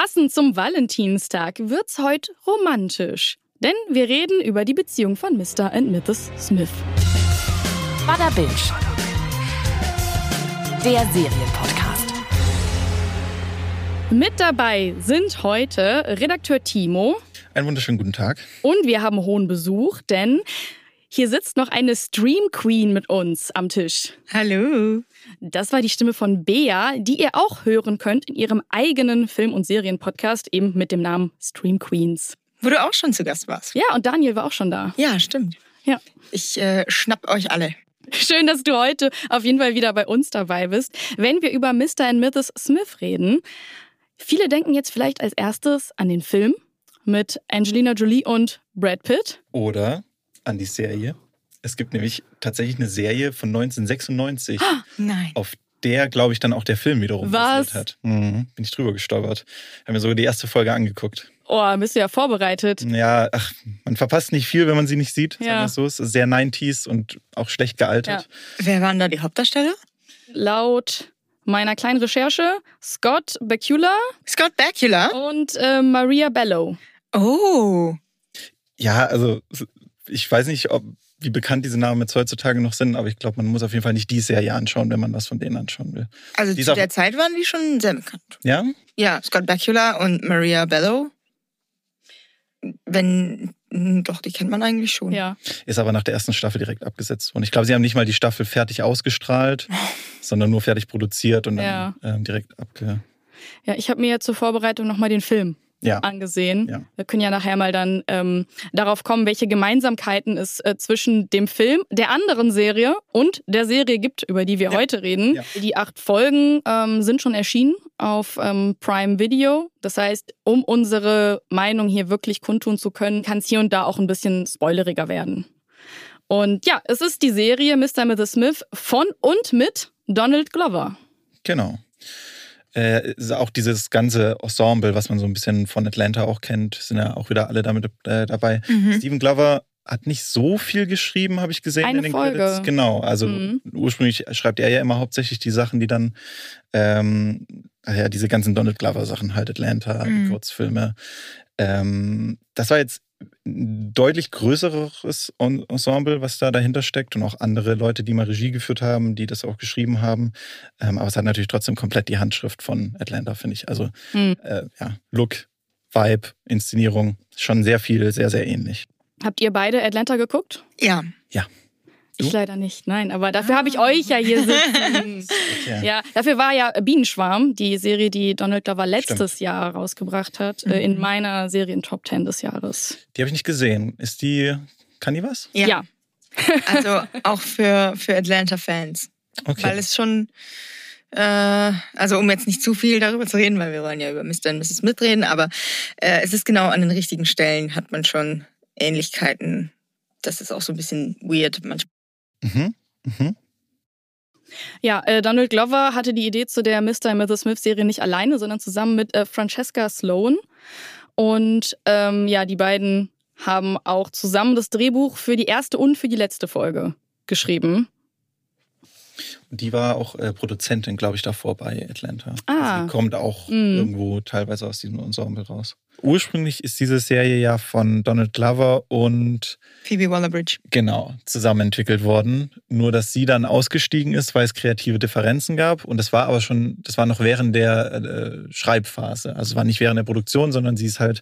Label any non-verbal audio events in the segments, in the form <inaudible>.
Passend zum Valentinstag wird's heute romantisch. Denn wir reden über die Beziehung von Mr. und Mrs. Smith. Bada Binge. Der Serienpodcast. Mit dabei sind heute Redakteur Timo. Einen wunderschönen guten Tag. Und wir haben hohen Besuch, denn hier sitzt noch eine Stream Queen mit uns am Tisch. Hallo. Das war die Stimme von Bea, die ihr auch hören könnt in ihrem eigenen Film- und Serienpodcast, eben mit dem Namen Stream Queens. Wo du auch schon zu Gast warst. Ja, und Daniel war auch schon da. Ja, stimmt. Ja. Ich äh, schnapp euch alle. Schön, dass du heute auf jeden Fall wieder bei uns dabei bist, wenn wir über Mr. und Mrs. Smith reden. Viele denken jetzt vielleicht als erstes an den Film mit Angelina Jolie und Brad Pitt. Oder an die Serie. Es gibt nämlich tatsächlich eine Serie von 1996, Nein. auf der, glaube ich, dann auch der Film wiederum Was? basiert hat. Mhm. Bin ich drüber gestolpert. Haben mir sogar die erste Folge angeguckt. Oh, bist du ja vorbereitet. Ja, ach, man verpasst nicht viel, wenn man sie nicht sieht. Ja. so. Es ist sehr 90s und auch schlecht gealtert. Wer waren da die Hauptdarsteller? Laut meiner kleinen Recherche Scott Bakula Scott Bakula. und äh, Maria Bello. Oh. Ja, also ich weiß nicht, ob, wie bekannt diese Namen jetzt heutzutage noch sind, aber ich glaube, man muss auf jeden Fall nicht die Serie anschauen, wenn man was von denen anschauen will. Also Die zu der Zeit waren die schon sehr bekannt. Ja? Ja, Scott Bakula und Maria Bello. Wenn, hm, doch, die kennt man eigentlich schon. Ja. Ist aber nach der ersten Staffel direkt abgesetzt worden. Ich glaube, sie haben nicht mal die Staffel fertig ausgestrahlt, <laughs> sondern nur fertig produziert und dann Ja. ähm, direkt abge. Ja, ich habe mir ja zur Vorbereitung nochmal den Film Ja. angesehen. Ja. Wir können ja nachher mal dann ähm, darauf kommen, welche Gemeinsamkeiten es äh, zwischen dem Film, der anderen Serie und der Serie gibt, über die wir Ja. heute reden. Ja. Die acht Folgen ähm, sind schon erschienen auf ähm, Prime Video. Das heißt, um unsere Meinung hier wirklich kundtun zu können, kann es hier und da auch ein bisschen spoileriger werden. Und ja, es ist die Serie Mr. Mrs. Smith von und mit Donald Glover. Genau. Äh, auch dieses ganze Ensemble, was man so ein bisschen von Atlanta auch kennt, sind ja auch wieder alle damit äh, dabei. Mhm. Steven Glover hat nicht so viel geschrieben, habe ich gesehen Eine in den Folge. Credits. Genau, also Mhm. ursprünglich schreibt er ja immer hauptsächlich die Sachen, die dann, ähm, ja, diese ganzen Donald Glover Sachen halt, Atlanta, die Mhm. Kurzfilme. Ähm, das war jetzt deutlich größeres En- Ensemble, was da dahinter steckt und auch andere Leute, die mal Regie geführt haben, die das auch geschrieben haben. Ähm, aber es hat natürlich trotzdem komplett die Handschrift von Atlanta, finde ich. Also Hm. äh, ja, Look, Vibe, Inszenierung, schon sehr viel, sehr, sehr ähnlich. Habt ihr beide Atlanta geguckt? Ja. Ich leider nicht, nein. Aber dafür habe ich euch ja hier sitzen. <laughs> Okay. ja, dafür war ja Bienenschwarm, die Serie, die Donald Glover letztes Jahr rausgebracht hat, äh, in Mhm. meiner Serien-Top 10 des Jahres. Die habe ich nicht gesehen. Ist die, kann die was? Ja. Ja. <laughs> Also auch für, für Atlanta-Fans. Okay. Weil es schon, äh, also um jetzt nicht zu viel darüber zu reden, weil wir wollen ja über Mr. und Mrs. Smith reden, aber äh, es ist genau an den richtigen Stellen hat man schon Ähnlichkeiten. Das ist auch so ein bisschen weird manchmal. Mhm. Mhm. Ja, äh, Donald Glover hatte die Idee zu der Mr. und Mrs. Smith-Serie nicht alleine, sondern zusammen mit äh, Francesca Sloan. Und ähm, ja, die beiden haben auch zusammen das Drehbuch für die erste und für die letzte Folge geschrieben. Die war auch äh, Produzentin, glaube ich, davor bei Atlanta. Ah. Also die kommt auch Mhm. irgendwo teilweise aus diesem Ensemble raus. Ursprünglich ist diese Serie ja von Donald Glover und Phoebe Waller-Bridge. genau zusammen entwickelt worden. Nur dass sie dann ausgestiegen ist, weil es kreative Differenzen gab. Und das war aber schon, das war noch während der äh, Schreibphase. Also es war nicht während der Produktion, sondern sie ist halt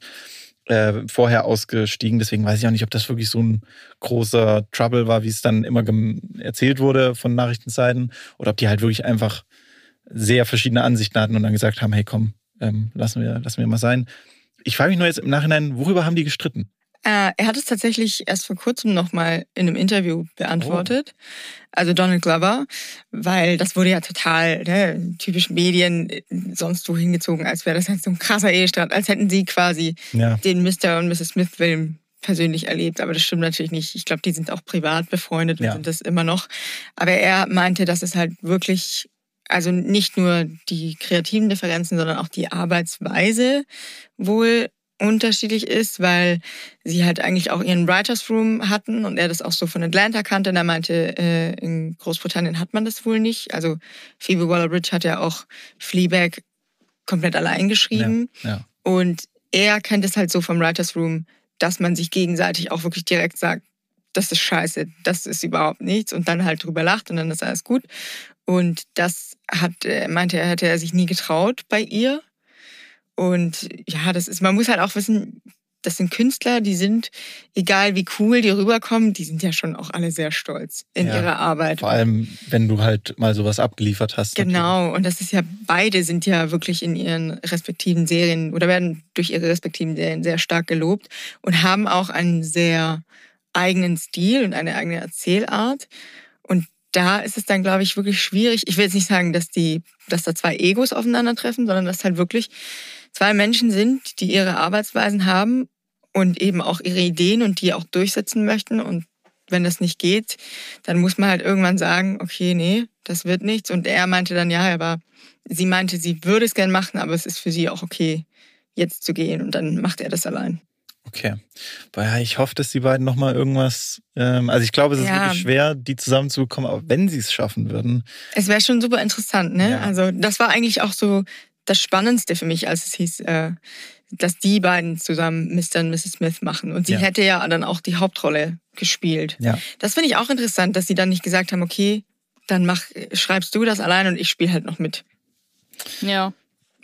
äh, vorher ausgestiegen. Deswegen weiß ich auch nicht, ob das wirklich so ein großer Trouble war, wie es dann immer erzählt wurde von Nachrichtenseiten. Oder ob die halt wirklich einfach sehr verschiedene Ansichten hatten und dann gesagt haben, hey komm, ähm, lassen, wir, lassen wir mal sein. Ich frage mich nur jetzt im Nachhinein, worüber haben die gestritten? Äh, er hat es tatsächlich erst vor kurzem nochmal in einem Interview beantwortet. Also Donald Glover, weil das wurde ja total ne, typisch Medien sonst wo hingezogen, als wäre das jetzt so ein krasser Ehestreit, als hätten sie quasi Ja. den Mr. und Mrs. Smith-Film persönlich erlebt. Aber das stimmt natürlich nicht. Ich glaube, die sind auch privat befreundet und Ja. sind das immer noch. Aber er meinte, dass es halt wirklich, also nicht nur die kreativen Differenzen, sondern auch die Arbeitsweise wohl unterschiedlich ist, weil sie halt eigentlich auch ihren Writers Room hatten und er das auch so von Atlanta kannte. Und er meinte, äh, in Großbritannien hat man das wohl nicht. Also Phoebe Waller-Bridge hat ja auch Fleabag komplett allein geschrieben. Ja, ja. Und er kennt es halt so vom Writers Room, dass man sich gegenseitig auch wirklich direkt sagt, das ist scheiße, das ist überhaupt nichts und dann halt drüber lacht und dann ist alles gut. Und das hat, äh, meinte er, hätte er sich nie getraut bei ihr. Und ja, das ist, man muss halt auch wissen, das sind Künstler, die sind, egal wie cool die rüberkommen, die sind ja schon auch alle sehr stolz in Ja, ihrer Arbeit. Vor allem, wenn du halt mal sowas abgeliefert hast. Genau, und das ist ja, beide sind ja wirklich in ihren respektiven Serien oder werden durch ihre respektiven Serien sehr stark gelobt und haben auch einen sehr eigenen Stil und eine eigene Erzählart. Und da ist es dann, glaube ich, wirklich schwierig. Ich will jetzt nicht sagen, dass die, dass da zwei Egos aufeinandertreffen, sondern dass halt wirklich zwei Menschen sind, die ihre Arbeitsweisen haben und eben auch ihre Ideen und die auch durchsetzen möchten. Und wenn das nicht geht, dann muss man halt irgendwann sagen, okay, nee, das wird nichts. Und er meinte dann, ja, aber sie meinte, sie würde es gern machen, aber es ist für sie auch okay, jetzt zu gehen. Und dann macht er das allein. Okay. Ja, ich hoffe, dass die beiden nochmal irgendwas. Ähm, also ich glaube, es ist Ja. wirklich schwer, die zusammenzubekommen, aber wenn sie es schaffen würden. Es wäre schon super interessant, ne? Ja. Also das war eigentlich auch so das Spannendste für mich, als es hieß, äh, dass die beiden zusammen Mr. und Mrs. Smith machen. Und sie Ja. hätte ja dann auch die Hauptrolle gespielt. Ja. Das finde ich auch interessant, dass sie dann nicht gesagt haben, okay, dann mach, schreibst du das allein und ich spiele halt noch mit. Ja.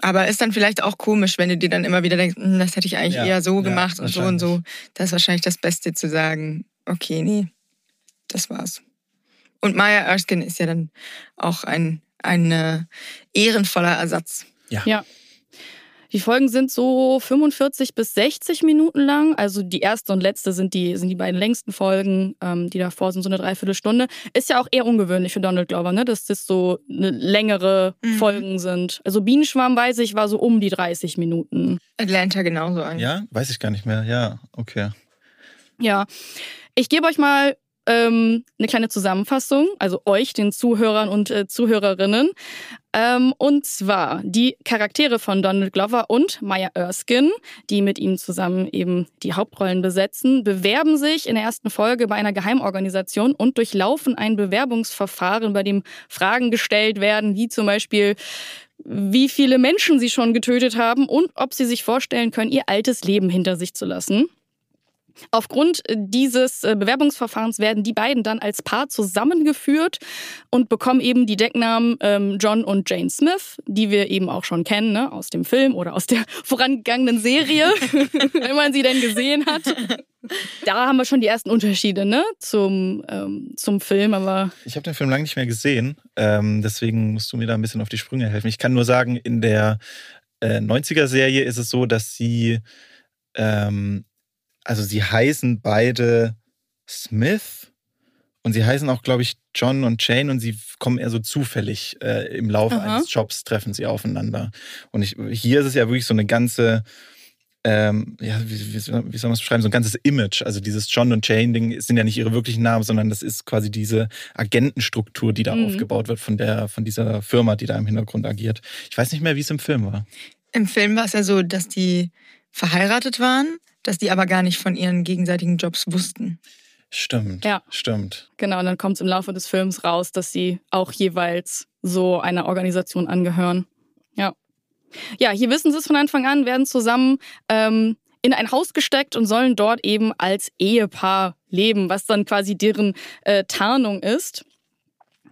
Aber ist dann vielleicht auch komisch, wenn du dir dann immer wieder denkst, "Hm, das hätte ich eigentlich Ja, eher so ja, gemacht und so und so. Das ist wahrscheinlich das Beste zu sagen, okay, nee, das war's. Und Maya Erskine ist ja dann auch ein, ein äh, ehrenvoller Ersatz. Ja. Die Folgen sind so 45 bis 60 Minuten lang. Also die erste und letzte sind die, sind die beiden längsten Folgen. Ähm, die davor sind so eine Dreiviertelstunde. Ist ja auch eher ungewöhnlich für Donald Glover, ne? dass das so eine längere Mhm. Folgen sind. Also Bienenschwarm, weiß ich, war so um die 30 Minuten. Atlanta genauso eigentlich. Ja, weiß ich gar nicht mehr. Ja, okay. Ja. Ich gebe euch mal ähm, eine kleine Zusammenfassung, also euch, den Zuhörern und äh, Zuhörerinnen. Ähm, und zwar die Charaktere von Donald Glover und Maya Erskine, die mit ihm zusammen eben die Hauptrollen besetzen, bewerben sich in der ersten Folge bei einer Geheimorganisation und durchlaufen ein Bewerbungsverfahren, bei dem Fragen gestellt werden, wie zum Beispiel, wie viele Menschen sie schon getötet haben und ob sie sich vorstellen können, ihr altes Leben hinter sich zu lassen. Aufgrund dieses äh, Bewerbungsverfahrens werden die beiden dann als Paar zusammengeführt und bekommen eben die Decknamen ähm, John und Jane Smith, die wir eben auch schon kennen, ne? aus dem Film oder aus der <laughs> vorangegangenen Serie, <laughs> wenn man sie denn gesehen hat. Da haben wir schon die ersten Unterschiede ne? zum, ähm, zum Film, aber Ich habe den Film lange nicht mehr gesehen, ähm, deswegen musst du mir da ein bisschen auf die Sprünge helfen. Ich kann nur sagen, in der äh, 90er-Serie ist es so, dass sie, ähm, also sie heißen beide Smith und sie heißen auch, glaube ich, John und Jane und sie kommen eher so zufällig äh, im Laufe Aha. eines Jobs treffen sie aufeinander. Und ich, hier ist es ja wirklich so eine ganze ähm, ja, wie, wie, wie soll man es beschreiben, so ein ganzes Image. Also dieses John und Jane-Ding sind ja nicht ihre wirklichen Namen, sondern das ist quasi diese Agentenstruktur, die da Mhm. aufgebaut wird von der, von dieser Firma, die da im Hintergrund agiert. Ich weiß nicht mehr, wie es im Film war. Im Film war es ja so, dass die verheiratet waren, dass die aber gar nicht von ihren gegenseitigen Jobs wussten. Stimmt. Ja. Stimmt. genau, und dann kommt es im Laufe des Films raus, dass sie auch jeweils so einer Organisation angehören. Ja. Ja, hier wissen sie es von Anfang an, werden zusammen ähm, in ein Haus gesteckt und sollen dort eben als Ehepaar leben, was dann quasi deren äh, Tarnung ist.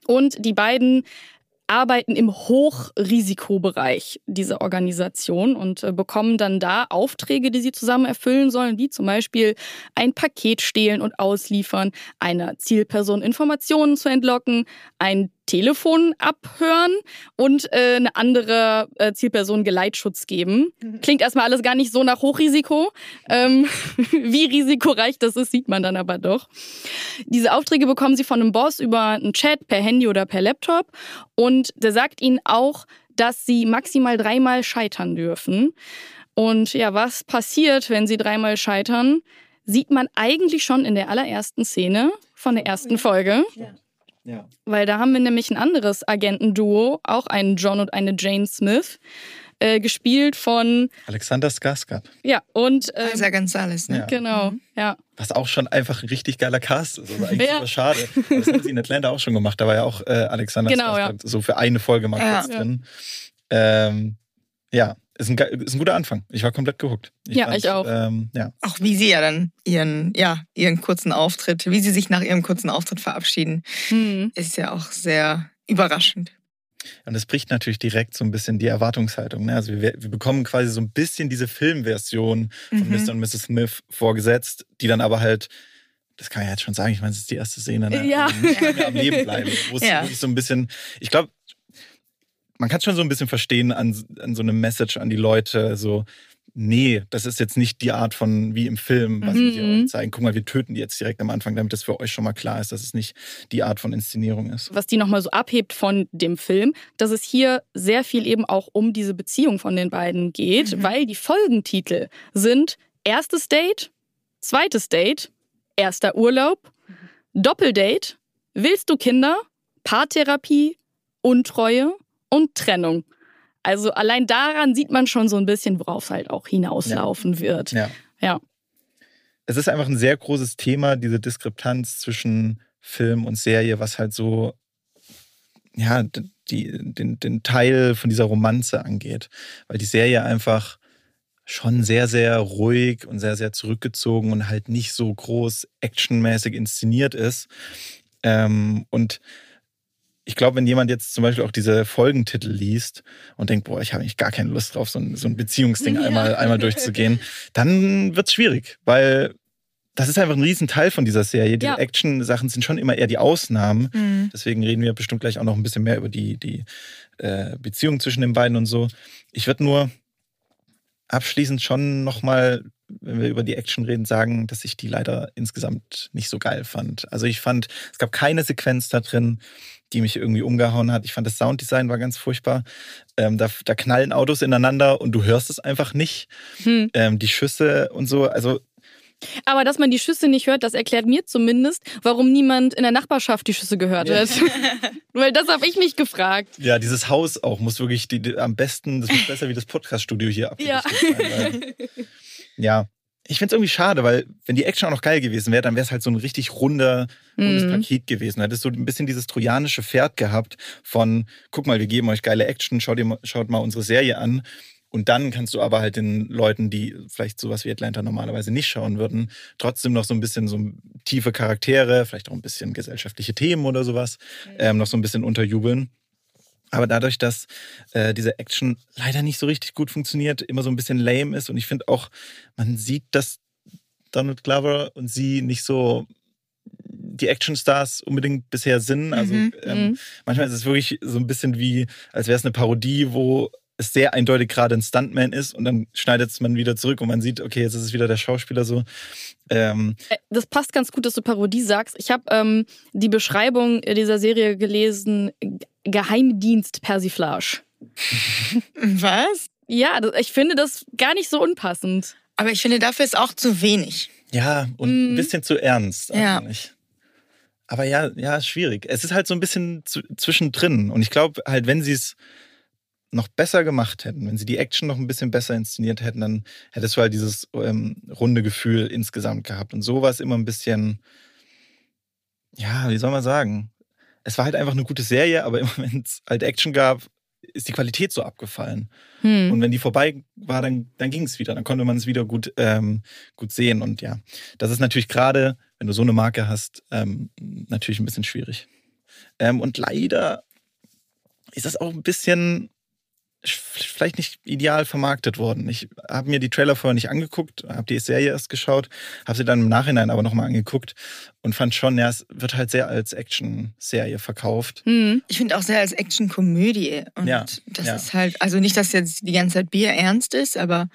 Und die beiden arbeiten im Hochrisikobereich dieser Organisation und äh, bekommen dann da Aufträge, die sie zusammen erfüllen sollen, wie zum Beispiel ein Paket stehlen und ausliefern, einer Zielperson Informationen zu entlocken, ein Telefon abhören und äh, eine andere äh, Zielperson Geleitschutz geben. Klingt erstmal alles gar nicht so nach Hochrisiko. Ähm, <laughs> wie risikoreich das ist, sieht man dann aber doch. Diese Aufträge bekommen sie von einem Boss über einen Chat, per Handy oder per Laptop. Und der sagt ihnen auch, dass sie maximal dreimal scheitern dürfen. Und ja, was passiert, wenn sie dreimal scheitern, sieht man eigentlich schon in der allerersten Szene von der ersten Folge. Ja. Weil da haben wir nämlich ein anderes Agentenduo, auch einen John und eine Jane Smith, äh, gespielt von, Alexander Skarsgård. ja, und, äh, Isa Gonzalez, ne? Ja. genau, ja. Was auch schon einfach ein richtig geiler Cast ist. Also eigentlich Ja. super schade. Das haben sie in Atlanta auch schon gemacht. Da war ja auch äh, Alexander Genau, Skarsgård so für eine Folge mal Ja. kurz drin. Ähm, ja, ist ein, ist ein guter Anfang. Ich war komplett gehuckt. Ja, ich auch. Ähm, ja. Auch wie sie ja dann ihren, ja, ihren kurzen Auftritt, wie sie sich nach ihrem kurzen Auftritt verabschieden, Hm. ist ja auch sehr überraschend. Und das bricht natürlich direkt so ein bisschen die Erwartungshaltung. Ne? Also wir, wir bekommen quasi so ein bisschen diese Filmversion von Mhm. Mr. und Mrs. Smith vorgesetzt, die dann aber halt, das kann ich jetzt schon sagen, ich meine, es ist die erste Szene, ne? Ja. die nicht lange am Leben bleiben. Wo es <laughs> Ja. wirklich so ein bisschen, ich glaube, man kann es schon so ein bisschen verstehen an, an so einem Message an die Leute, so, nee, das ist jetzt nicht die Art von wie im Film, was wir Mhm. euch zeigen. Guck mal, wir töten die jetzt direkt am Anfang, damit das für euch schon mal klar ist, dass es nicht die Art von Inszenierung ist. was die nochmal so abhebt von dem Film, dass es hier sehr viel eben auch um diese Beziehung von den beiden geht, Mhm. weil die Folgentitel sind erstes Date, zweites Date, erster Urlaub, Doppeldate, willst du Kinder, Paartherapie, Untreue und Trennung. Also allein daran sieht man schon so ein bisschen, worauf es halt auch hinauslaufen wird. Ja. Ja. Es ist einfach ein sehr großes Thema, diese Diskrepanz zwischen Film und Serie, was halt so, ja, die, den, den Teil von dieser Romanze angeht. Weil die Serie einfach schon sehr, sehr ruhig und sehr, sehr zurückgezogen und halt nicht so groß actionmäßig inszeniert ist. Ähm, und ich glaube, wenn jemand jetzt zum Beispiel auch diese Folgentitel liest und denkt, boah, ich habe eigentlich gar keine Lust drauf, so ein, so ein Beziehungsding Ja. einmal, einmal durchzugehen, dann wird es schwierig, weil das ist einfach ein Riesenteil von dieser Serie. Die Ja. Action-Sachen sind schon immer eher die Ausnahmen. Mhm. Deswegen reden wir bestimmt gleich auch noch ein bisschen mehr über die, die äh, Beziehung zwischen den beiden und so. Ich würde nur abschließend schon nochmal, wenn wir über die Action reden, sagen, dass ich die leider insgesamt nicht so geil fand. Also ich fand, es gab keine Sequenz da drin, die mich irgendwie umgehauen hat. Ich fand das Sounddesign war ganz furchtbar. Ähm, da, da knallen Autos ineinander und du hörst es einfach nicht. Hm. Ähm, die Schüsse und so, also Aber dass man die Schüsse nicht hört, das erklärt mir zumindest, warum niemand in der Nachbarschaft die Schüsse gehört Ja. hat. <laughs> Weil das habe ich mich gefragt. Ja, dieses Haus auch muss wirklich die, die, am besten, das muss besser wie das Podcast-Studio hier Ja. abgedichtet sein. <laughs> Ja, ich finde es irgendwie schade, weil wenn die Action auch noch geil gewesen wäre, dann wäre es halt so ein richtig runder, rundes Mhm. Paket gewesen. Hättest du ein bisschen dieses trojanische Pferd gehabt von, guck mal, wir geben euch geile Action, schaut, ihr, mal- schaut mal unsere Serie an. Und dann kannst du aber halt den Leuten, die vielleicht sowas wie Atlanta normalerweise nicht schauen würden, trotzdem noch so ein bisschen so tiefe Charaktere, vielleicht auch ein bisschen gesellschaftliche Themen oder sowas, ähm, noch so ein bisschen unterjubeln. Aber dadurch, dass äh, diese Action leider nicht so richtig gut funktioniert, immer so ein bisschen lame ist und ich finde auch, man sieht, dass Donald Glover und sie nicht so die Actionstars unbedingt bisher sind. Also Mhm, ähm, mhm. manchmal ist es wirklich so ein bisschen wie, als wäre es eine Parodie, wo es sehr eindeutig gerade ein Stuntman ist und dann schneidet es man wieder zurück und man sieht, okay, jetzt ist es wieder der Schauspieler so. Ähm, Äh, Das passt ganz gut, dass du Parodie sagst. Ich habe ähm, die Beschreibung dieser Serie gelesen: G- Geheimdienst Persiflage. Was? Ja, ich finde das gar nicht so unpassend. Aber ich finde, dafür ist auch zu wenig. Ja, und ein Mhm. bisschen zu ernst Ja. eigentlich. Aber ja, ja, ist schwierig. Es ist halt so ein bisschen zu, zwischendrin. Und ich glaube halt, wenn sie es noch besser gemacht hätten, wenn sie die Action noch ein bisschen besser inszeniert hätten, dann hättest du halt dieses ähm, runde Gefühl insgesamt gehabt. Und so war es immer ein bisschen, ja, wie soll man sagen? Es war halt einfach eine gute Serie, aber immer wenn es halt Action gab, ist die Qualität so abgefallen. Hm. Und wenn die vorbei war, dann, dann ging es wieder. Dann konnte man es wieder gut, ähm, gut sehen. Und ja, das ist natürlich gerade, wenn du so eine Marke hast, ähm, natürlich ein bisschen schwierig. Ähm, und leider ist das auch ein bisschen sch- vielleicht nicht ideal vermarktet worden. Ich habe mir die Trailer vorher nicht angeguckt, habe die Serie erst geschaut, habe sie dann im Nachhinein aber nochmal angeguckt und fand schon, ja, es wird halt sehr als Action-Serie verkauft. Hm. Ich finde auch sehr als Actionkomödie. Und Ja, das ja. ist halt, also nicht, dass jetzt die ganze Zeit Bier ernst ist, aber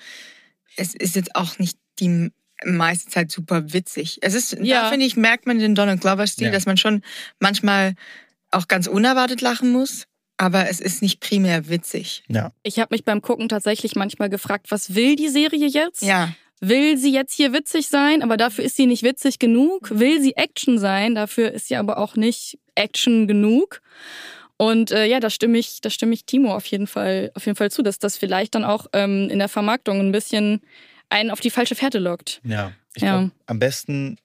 es ist jetzt auch nicht die meiste Zeit super witzig. Es ist, Ja. da finde ich, merkt man den Donald Glover-Stil, Ja. dass man schon manchmal auch ganz unerwartet lachen muss, aber es ist nicht primär witzig. Ja, Ich habe mich beim Gucken tatsächlich manchmal gefragt, was will die Serie jetzt? Ja, Will sie jetzt hier witzig sein, aber dafür ist sie nicht witzig genug? Will sie Action sein, dafür ist sie aber auch nicht Action genug? Und äh, ja, da stimme ich, da stimme ich Timo auf jeden Fall, auf jeden Fall zu, dass das vielleicht dann auch ähm, in der Vermarktung ein bisschen einen auf die falsche Fährte lockt. Ja, ich Ja. glaube, am besten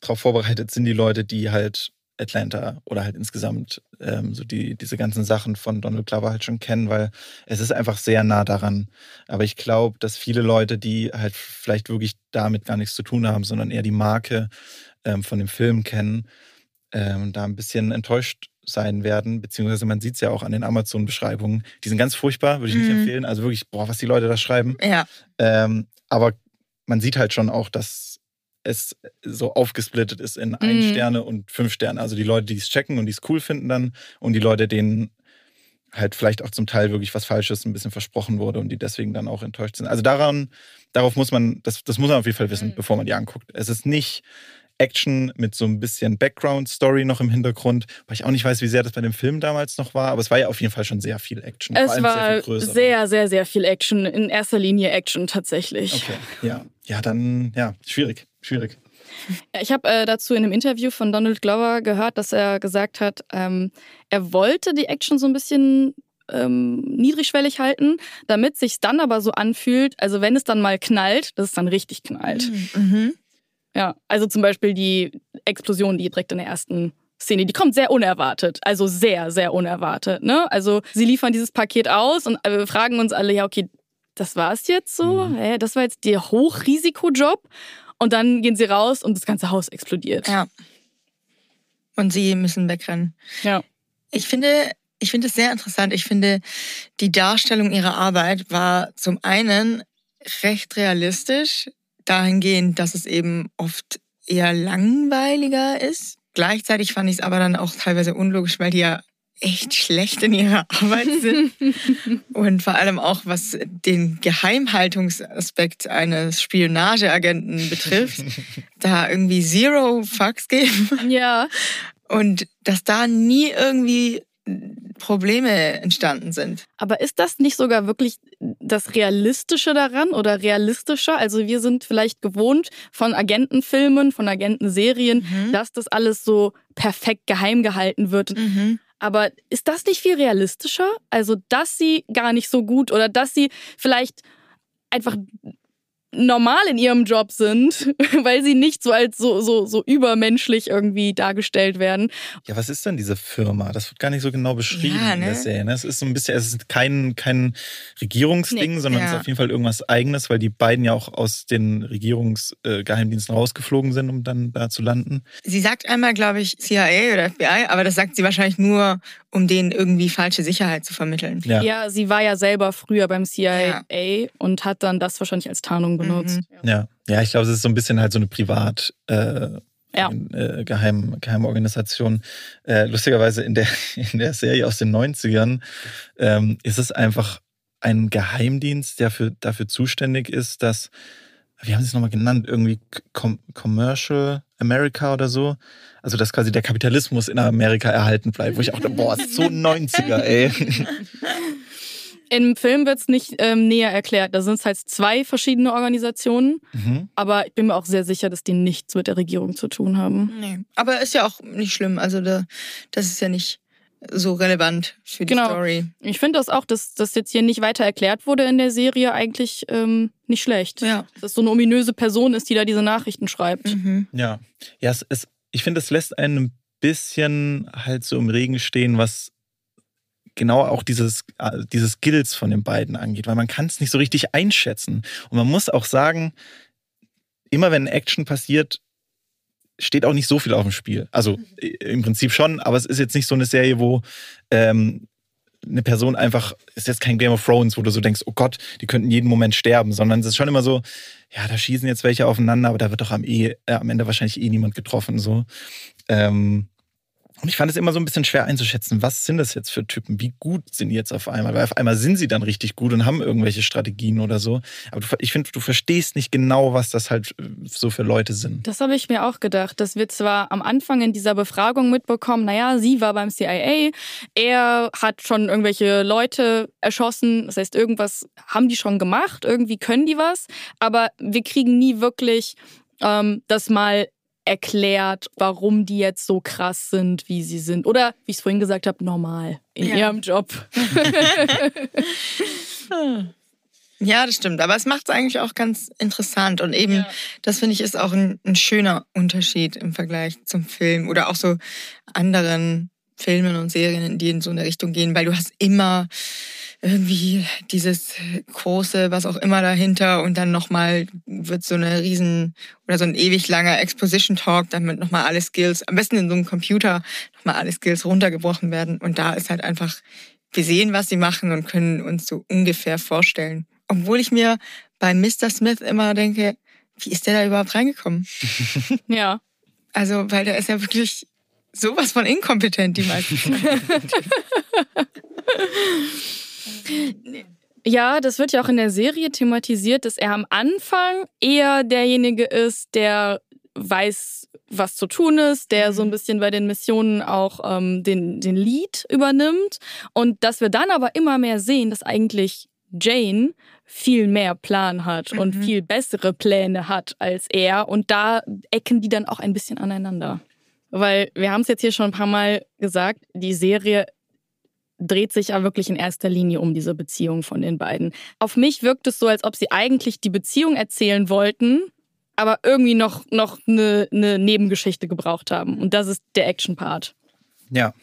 darauf vorbereitet sind die Leute, die halt Atlanta oder halt insgesamt ähm, so die, diese ganzen Sachen von Donald Glover halt schon kennen, weil es ist einfach sehr nah daran. Aber ich glaube, dass viele Leute, die halt vielleicht wirklich damit gar nichts zu tun haben, sondern eher die Marke ähm, von dem Film kennen, ähm, da ein bisschen enttäuscht sein werden, beziehungsweise man sieht es ja auch an den Amazon-Beschreibungen. Die sind ganz furchtbar, würde ich nicht Mhm. empfehlen. Also wirklich, boah, was die Leute da schreiben. Ja, Ähm, aber man sieht halt schon auch, dass es so aufgesplittet ist in ein Mhm. Sterne und fünf Sterne. Also die Leute, die es checken und die es cool finden dann und die Leute, denen halt vielleicht auch zum Teil wirklich was Falsches ein bisschen versprochen wurde und die deswegen dann auch enttäuscht sind. Also daran, darauf muss man, das, das muss man auf jeden Fall wissen, Mhm. bevor man die anguckt. Es ist nicht Action mit so ein bisschen Background-Story noch im Hintergrund, weil ich auch nicht weiß, wie sehr das bei dem Film damals noch war, aber es war ja auf jeden Fall schon sehr viel Action. Es Vor allem war viel größer. sehr, sehr, sehr viel Action. In erster Linie Action tatsächlich. Okay, ja. Ja, dann, ja, schwierig, schwierig. Ja, Ich habe äh, dazu in einem Interview von Donald Glover gehört, dass er gesagt hat, ähm, er wollte die Action so ein bisschen ähm, niedrigschwellig halten, damit sich dann aber so anfühlt, also wenn es dann mal knallt, dass es dann richtig knallt. mhm. Ja, also zum Beispiel die Explosion, die direkt in der ersten Szene, die kommt sehr unerwartet, also sehr, sehr unerwartet. Ne? Also sie liefern dieses Paket aus und äh, fragen uns alle, ja okay, das war's jetzt so, Mhm. Hä, das war jetzt der Hochrisikojob und dann gehen sie raus und das ganze Haus explodiert. ja. Und sie müssen wegrennen. Ja. Ich finde, ich finde es sehr interessant. Ich finde, die Darstellung ihrer Arbeit war zum einen recht realistisch, dahingehend, dass es eben oft eher langweiliger ist. Gleichzeitig fand ich es aber dann auch teilweise unlogisch, weil die ja echt schlecht in ihrer <laughs> Arbeit sind. Und vor allem auch, was den Geheimhaltungsaspekt eines Spionageagenten betrifft, <laughs> da irgendwie Zero Fucks geben. Ja, Und dass da nie irgendwie Probleme entstanden sind. aber ist das nicht sogar wirklich das Realistische daran oder realistischer? Also wir sind vielleicht gewohnt von Agentenfilmen, von Agentenserien, Mhm. dass das alles so perfekt geheim gehalten wird. Mhm. Aber ist das nicht viel realistischer? Also, dass sie gar nicht so gut oder dass sie vielleicht einfach normal in ihrem Job sind, <laughs> weil sie nicht so als so, so, so übermenschlich irgendwie dargestellt werden. Ja, was ist denn diese Firma? Das wird gar nicht so genau beschrieben Ja, in der ne? Serie. ne? Es ist so ein bisschen, es ist kein, kein Regierungsding, Nee, sondern es ja. ist auf jeden Fall irgendwas Eigenes, weil die beiden ja auch aus den Regierungsgeheimdiensten rausgeflogen sind, um dann da zu landen. Sie sagt einmal, glaube ich, CIA oder FBI, aber das sagt sie wahrscheinlich nur, um denen irgendwie falsche Sicherheit zu vermitteln. Ja. Ja, sie war ja selber früher beim CIA und hat dann das wahrscheinlich als Tarnung benutzt. Ja, ja, ich glaube, es ist so ein bisschen halt so eine Privat. Äh, Ja. äh, Geheim, Geheimorganisation. Äh, lustigerweise in der, <laughs> in der Serie aus den 90ern ähm, ist es einfach ein Geheimdienst, der für, dafür zuständig ist, dass, wie haben sie es nochmal genannt, irgendwie Com Commercial America oder so. Also, dass quasi der Kapitalismus in Amerika erhalten bleibt, wo ich auch dachte, boah, ist so 90er, ey. <laughs> <laughs> Im Film wird es nicht ähm, näher erklärt. Da sind es halt zwei verschiedene Organisationen, Mhm. aber ich bin mir auch sehr sicher, dass die nichts mit der Regierung zu tun haben. Nee. Aber ist ja auch nicht schlimm. Also da, das ist ja nicht so relevant für die Genau. Story. Ich finde das auch, dass das jetzt hier nicht weiter erklärt wurde in der Serie, eigentlich ähm, nicht schlecht. Ja. Dass es so eine ominöse Person ist, die da diese Nachrichten schreibt. Mhm. Ja, ja es, es, ich finde, es lässt einen ein bisschen halt so im Regen stehen, was genau auch dieses, äh, diese Skills von den beiden angeht, weil man kann es nicht so richtig einschätzen. Und man muss auch sagen, immer wenn Action passiert, steht auch nicht so viel auf dem Spiel. Also äh, im Prinzip schon, aber es ist jetzt nicht so eine Serie, wo ähm, eine Person einfach, ist jetzt kein Game of Thrones, wo du so denkst, oh Gott, die könnten jeden Moment sterben, sondern es ist schon immer so, ja, da schießen jetzt welche aufeinander, aber da wird doch am, eh, äh, am Ende wahrscheinlich eh niemand getroffen. So. Ähm, und ich fand es immer so ein bisschen schwer einzuschätzen, was sind das jetzt für Typen? Wie gut sind die jetzt auf einmal? Weil auf einmal sind sie dann richtig gut und haben irgendwelche Strategien oder so. Aber du, ich finde, du verstehst nicht genau, was das halt äh, so für Leute sind. Das habe ich mir auch gedacht, dass wir zwar am Anfang in dieser Befragung mitbekommen, naja, sie war beim CIA, er hat schon irgendwelche Leute erschossen, das heißt, irgendwas haben die schon gemacht, irgendwie können die was, aber wir kriegen nie wirklich ähm, das mal erklärt, warum die jetzt so krass sind, wie sie sind. Oder, wie ich es vorhin gesagt habe, normal in Ja. ihrem Job. <laughs> Ja, das stimmt. Aber es macht es eigentlich auch ganz interessant. Und eben, Ja. das finde ich, ist auch ein, ein schöner Unterschied im Vergleich zum Film oder auch so anderen Filmen und Serien, die in so eine Richtung gehen, weil du hast immer irgendwie dieses große, was auch immer dahinter und dann nochmal wird so eine riesen oder so ein ewig langer Exposition Talk, damit nochmal alle Skills, am besten in so einem Computer nochmal alle Skills runtergebrochen werden und da ist halt einfach, wir sehen, was sie machen und können uns so ungefähr vorstellen. Obwohl ich mir bei Mr. Smith immer denke, wie ist der da überhaupt reingekommen? <laughs> Ja. Also, weil der ist ja wirklich sowas von inkompetent die meiste Zeit. <laughs> Ja, das wird ja auch in der Serie thematisiert, dass er am Anfang eher derjenige ist, der weiß, was zu tun ist, der so ein bisschen bei den Missionen auch ähm, den, den Lead übernimmt. Und dass wir dann aber immer mehr sehen, dass eigentlich Jane viel mehr Plan hat und Mhm. viel bessere Pläne hat als er. Und da ecken die dann auch ein bisschen aneinander. Weil wir haben es jetzt hier schon ein paar Mal gesagt, die Serie dreht sich ja wirklich in erster Linie um diese Beziehung von den beiden. Auf mich wirkt es so, als ob sie eigentlich die Beziehung erzählen wollten, aber irgendwie noch, noch eine, eine Nebengeschichte gebraucht haben. Und das ist der Action-Part. Ja,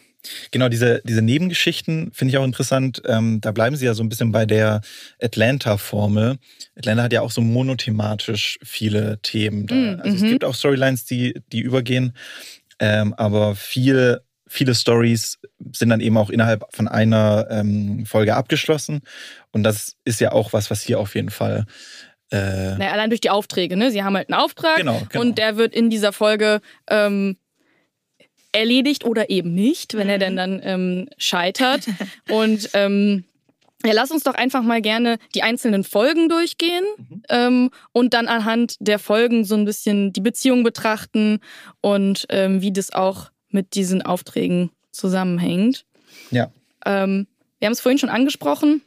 genau, diese, diese Nebengeschichten finde ich auch interessant. Ähm, da bleiben sie ja so ein bisschen bei der Atlanta-Formel. Atlanta hat ja auch so monothematisch viele Themen. Da, Mm, also es mhm. gibt auch Storylines, die, die übergehen, ähm, aber viel, viele Stories sind dann eben auch innerhalb von einer ähm, Folge abgeschlossen. Und das ist ja auch was, was hier auf jeden Fall. Äh, Naja, allein durch die Aufträge, ne? Sie haben halt einen Auftrag Genau, genau. und der wird in dieser Folge ähm, erledigt oder eben nicht, wenn er denn dann ähm, scheitert. und ähm, ja, lass uns doch einfach mal gerne die einzelnen Folgen durchgehen ähm, und dann anhand der Folgen so ein bisschen die Beziehung betrachten und ähm, wie das auch mit diesen Aufträgen zusammenhängt. ja. Ähm, wir haben es vorhin schon angesprochen.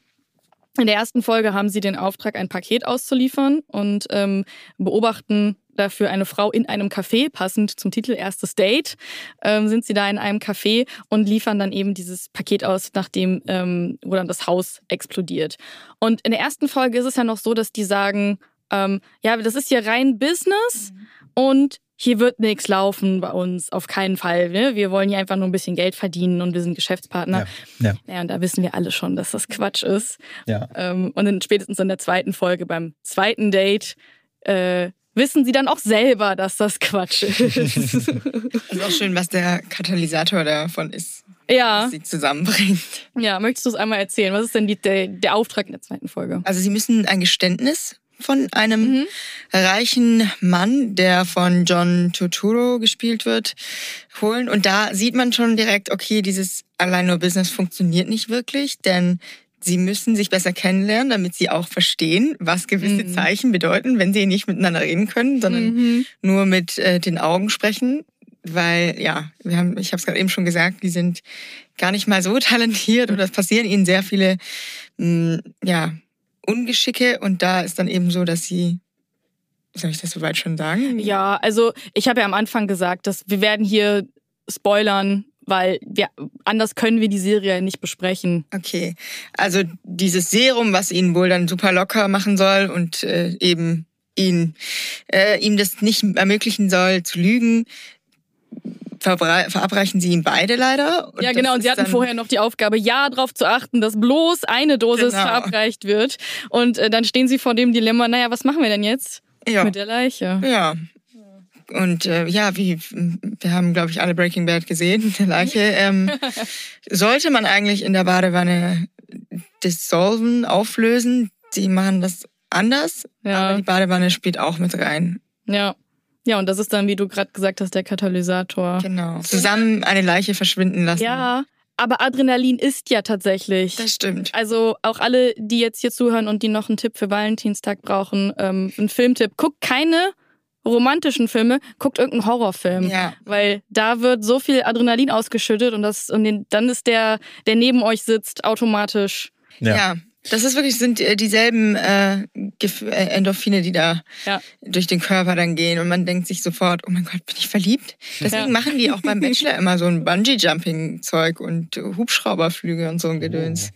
In der ersten Folge haben sie den Auftrag, ein Paket auszuliefern und ähm, beobachten dafür eine Frau in einem Café, passend zum Titel Erstes Date, ähm, sind sie da in einem Café und liefern dann eben dieses Paket aus, nachdem ähm, wo dann das Haus explodiert. Und in der ersten Folge ist es ja noch so, dass die sagen, ähm, ja, das ist hier rein Business und hier wird nichts laufen bei uns, auf keinen Fall. Ne? Wir wollen hier einfach nur ein bisschen Geld verdienen und wir sind Geschäftspartner. Ja, ja. Ja, und da wissen wir alle schon, dass das Quatsch ist. Ja. Ähm, und dann spätestens in der zweiten Folge, beim zweiten Date, äh, wissen sie dann auch selber, dass das Quatsch <laughs> ist. ist auch schön, was der Katalysator davon ist, ja, was sie zusammenbringt. ja, möchtest du es einmal erzählen? Was ist denn die, der, der Auftrag in der zweiten Folge? Also sie müssen ein Geständnis von einem Mhm. reichen Mann, der von John Turturro gespielt wird, holen. Und da sieht man schon direkt, okay, dieses allein nur Business funktioniert nicht wirklich, denn sie müssen sich besser kennenlernen, damit sie auch verstehen, was gewisse Mhm. Zeichen bedeuten, wenn sie nicht miteinander reden können, sondern Mhm. nur mit äh, den Augen sprechen. Weil, ja, wir haben, ich habe es gerade eben schon gesagt, die sind gar nicht mal so <laughs> talentiert oder es passieren ihnen sehr viele mh, ja, Ungeschicke und da ist dann eben so, dass sie, soll ich das soweit schon sagen? Ja, also ich habe ja am Anfang gesagt, dass wir werden hier spoilern, weil wir anders können wir die Serie nicht besprechen. Okay, also dieses Serum, was ihn wohl dann super locker machen soll und äh, eben ihn, äh, ihm das nicht ermöglichen soll zu lügen, verabreichen sie ihm beide leider. ja, genau. Und sie hatten vorher noch die Aufgabe, ja, darauf zu achten, dass bloß eine Dosis Genau. verabreicht wird. Und äh, dann stehen sie vor dem Dilemma, naja, was machen wir denn jetzt ja. mit der Leiche? Ja. Und äh, ja, wie wir haben, glaube ich, alle Breaking Bad gesehen, <laughs> der Leiche. Ähm, <laughs> sollte man eigentlich in der Badewanne dissolven, auflösen? Die machen das anders, Ja. aber die Badewanne spielt auch mit rein. Ja. Ja, und das ist dann, wie du gerade gesagt hast, der Katalysator. Genau. Zusammen eine Leiche verschwinden lassen. Ja, aber Adrenalin ist ja tatsächlich. Das stimmt. Also auch alle, die jetzt hier zuhören und die noch einen Tipp für Valentinstag brauchen, ähm, einen Filmtipp, guckt keine romantischen Filme, guckt irgendeinen Horrorfilm. Ja. Weil da wird so viel Adrenalin ausgeschüttet und das und den, dann ist der, der neben euch sitzt, automatisch. Ja. Ja. Das ist wirklich, sind äh, dieselben äh, äh, Endorphine, die da Ja. durch den Körper dann gehen und man denkt sich sofort, oh mein Gott, bin ich verliebt? Deswegen Ja. machen die auch beim <laughs> Bachelor immer so ein Bungee-Jumping-Zeug und Hubschrauberflüge und so ein Gedöns.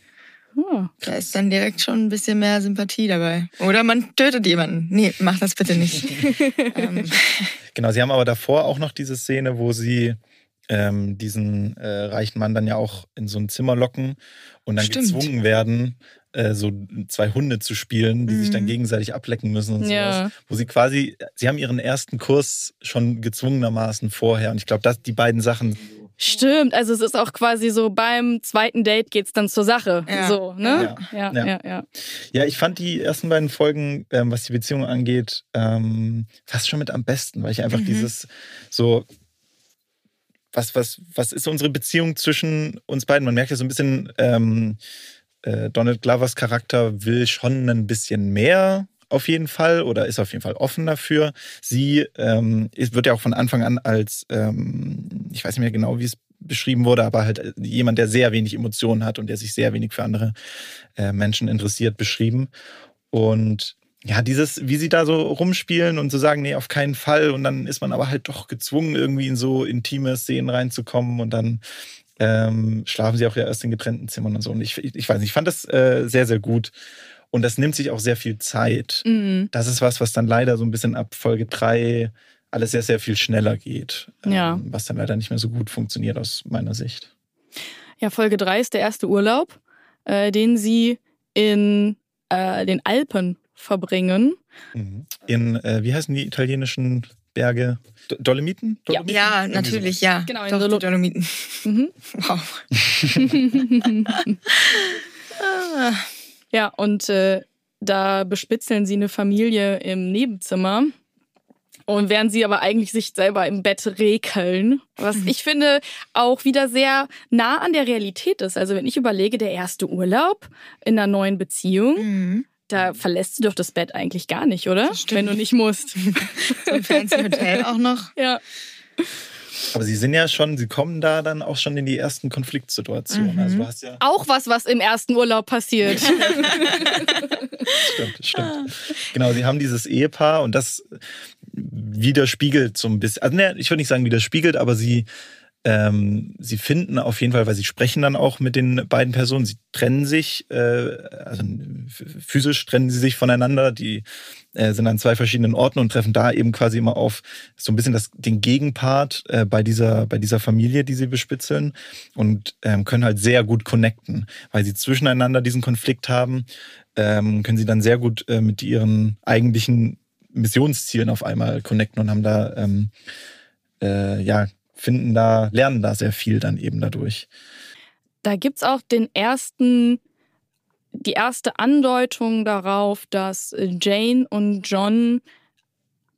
Ah. Da ist dann direkt schon ein bisschen mehr Sympathie dabei. Oder man tötet jemanden. Nee, mach das bitte nicht. <laughs> ähm, <laughs> Genau, sie haben aber davor auch noch diese Szene, wo sie ähm, diesen äh, reichen Mann dann ja auch in so ein Zimmer locken und dann Stimmt. gezwungen werden, äh, so zwei Hunde zu spielen, die sich dann Mhm. gegenseitig ablecken müssen und Ja. sowas. Wo sie quasi, sie haben ihren ersten Kurs schon gezwungenermaßen vorher. Und ich glaube, dass die beiden Sachen Stimmt, also es ist auch quasi so beim zweiten Date geht's dann zur Sache. Ja. So, ne? Ja. Ja, Ja. ja, ja. Ja, ich fand die ersten beiden Folgen, ähm, was die Beziehung angeht, ähm, fast schon mit am besten, weil ich einfach Mhm. dieses so, was, was, was ist unsere Beziehung zwischen uns beiden? Man merkt ja so ein bisschen, ähm, äh, Donald Glovers Charakter will schon ein bisschen mehr auf jeden Fall oder ist auf jeden Fall offen dafür. Sie ähm, wird ja auch von Anfang an als, ähm, ich weiß nicht mehr genau, wie es beschrieben wurde, aber halt äh, jemand, der sehr wenig Emotionen hat und der sich sehr wenig für andere äh, Menschen interessiert, beschrieben. Und ja, dieses, wie sie da so rumspielen und so sagen, nee, auf keinen Fall. Und dann ist man aber halt doch gezwungen, irgendwie in so intime Szenen reinzukommen und dann ähm, schlafen sie auch ja erst in getrennten Zimmern und so. Und ich, ich, weiß nicht, ich fand das äh, sehr, sehr gut. Und das nimmt sich auch sehr viel Zeit. Mhm. Das ist was, was dann leider so ein bisschen ab Folge 3 alles sehr, sehr viel schneller geht. Ähm, Ja. Was dann leider nicht mehr so gut funktioniert aus meiner Sicht. Ja, Folge 3 ist der erste Urlaub, äh, den sie in äh, den Alpen verbringen. Mhm. In, äh, wie heißen die italienischen Berge? Do Dolomiten? Ja. Dolomiten? ja, Irgendwie natürlich, ja. Genau, in die Dolomiten. Mhm. <laughs> Wow. <laughs> Ja, und äh, da bespitzeln sie eine Familie im Nebenzimmer. Und während sie aber eigentlich sich selber im Bett rekeln, was <laughs> ich finde auch wieder sehr nah an der Realität ist. Also wenn ich überlege, der erste Urlaub in einer neuen Beziehung, mhm. Da verlässt du doch das Bett eigentlich gar nicht, oder? Wenn du nicht musst. <laughs> So ein fancy Hotel auch noch. <laughs> ja. Aber sie sind ja schon, sie kommen da dann auch schon in die ersten Konfliktsituationen. Mhm. Also du hast ja. Auch was, was im ersten Urlaub passiert. <laughs> Stimmt, stimmt. Genau, sie haben dieses Ehepaar und das widerspiegelt so ein bisschen. Also, ne, ich würde nicht sagen widerspiegelt, aber sie, ähm, sie finden auf jeden Fall, weil sie sprechen dann auch mit den beiden Personen. Sie trennen sich, äh, also physisch trennen sie sich voneinander. Die äh, sind an zwei verschiedenen Orten und treffen da eben quasi immer auf so ein bisschen das, den Gegenpart äh, bei, dieser, bei dieser Familie, die sie bespitzeln und ähm, können halt sehr gut connecten, weil sie zwischeneinander diesen Konflikt haben, ähm, können sie dann sehr gut äh, mit ihren eigentlichen Missionszielen auf einmal connecten und haben da, ähm, äh, ja, finden da, lernen da sehr viel dann eben dadurch. Da gibt's auch den ersten, die erste Andeutung darauf, dass Jane und John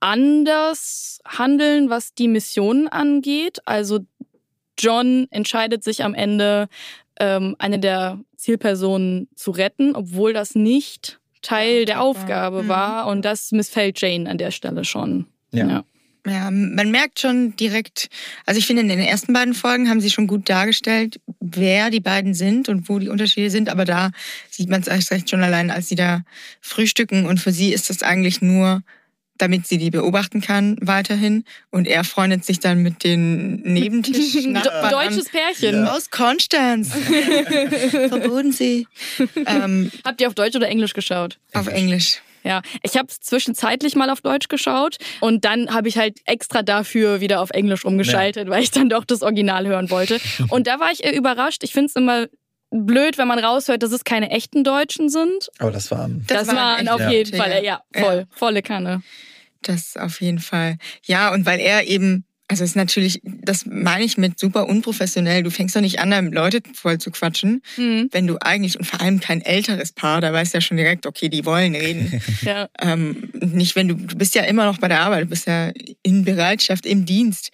anders handeln, was die Missionen angeht. Also John entscheidet sich am Ende, ähm, eine der Zielpersonen zu retten, obwohl das nicht Teil der Aufgabe Mhm. war. Und das missfällt Jane an der Stelle schon. Ja. Ja, man merkt schon direkt, also ich finde, in den ersten beiden Folgen haben sie schon gut dargestellt, wer die beiden sind und wo die Unterschiede sind. Aber da sieht man es erst recht schon allein, als sie da frühstücken. Und für sie ist das eigentlich nur, damit sie die beobachten kann weiterhin. Und er freundet sich dann mit den Nebentisch Do- <laughs> Deutsches Pärchen. aus Konstanz. <laughs> Verboten sie. ähm, Habt ihr auf Deutsch oder Englisch geschaut? auf Englisch. Ja, ich habe es zwischenzeitlich mal auf Deutsch geschaut und dann habe ich halt extra dafür wieder auf Englisch umgeschaltet, weil ich dann doch das Original hören wollte. <laughs> Und da war ich eher überrascht. Ich finde es immer blöd, wenn man raushört, dass es keine echten Deutschen sind. Aber das waren. Das, waren waren echte auf jeden Fall, ja. ja, voll, volle Kanne. Das auf jeden Fall. Ja, und weil er eben, also es ist natürlich, das meine ich mit super unprofessionell. Du fängst doch nicht an, da Leute voll zu quatschen, Hm, wenn du eigentlich, und vor allem kein älteres Paar, da weißt du ja schon direkt, okay, die wollen reden. <laughs> ja. ähm, nicht, wenn du, du bist ja immer noch bei der Arbeit, du bist ja in Bereitschaft, im Dienst.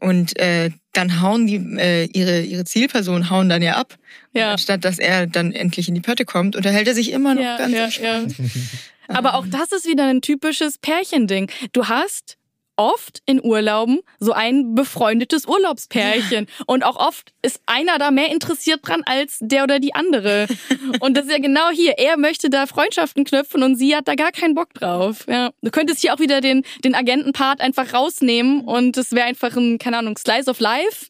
Und äh, dann hauen die, äh, ihre, ihre Zielpersonen hauen dann ja ab. Ja. Anstatt dass er dann endlich in die Pötte kommt, unterhält er sich immer noch Ja, ganz ja. Aber auch das ist wieder ein typisches Pärchending. Du hast oft in Urlauben so ein befreundetes Urlaubspärchen. Und auch oft ist einer da mehr interessiert dran als der oder die andere. <laughs> Und das ist ja genau hier. Er möchte da Freundschaften knüpfen und sie hat da gar keinen Bock drauf. Ja. Du könntest hier auch wieder den, den Agentenpart einfach rausnehmen und es wäre einfach ein, keine Ahnung, Slice of Life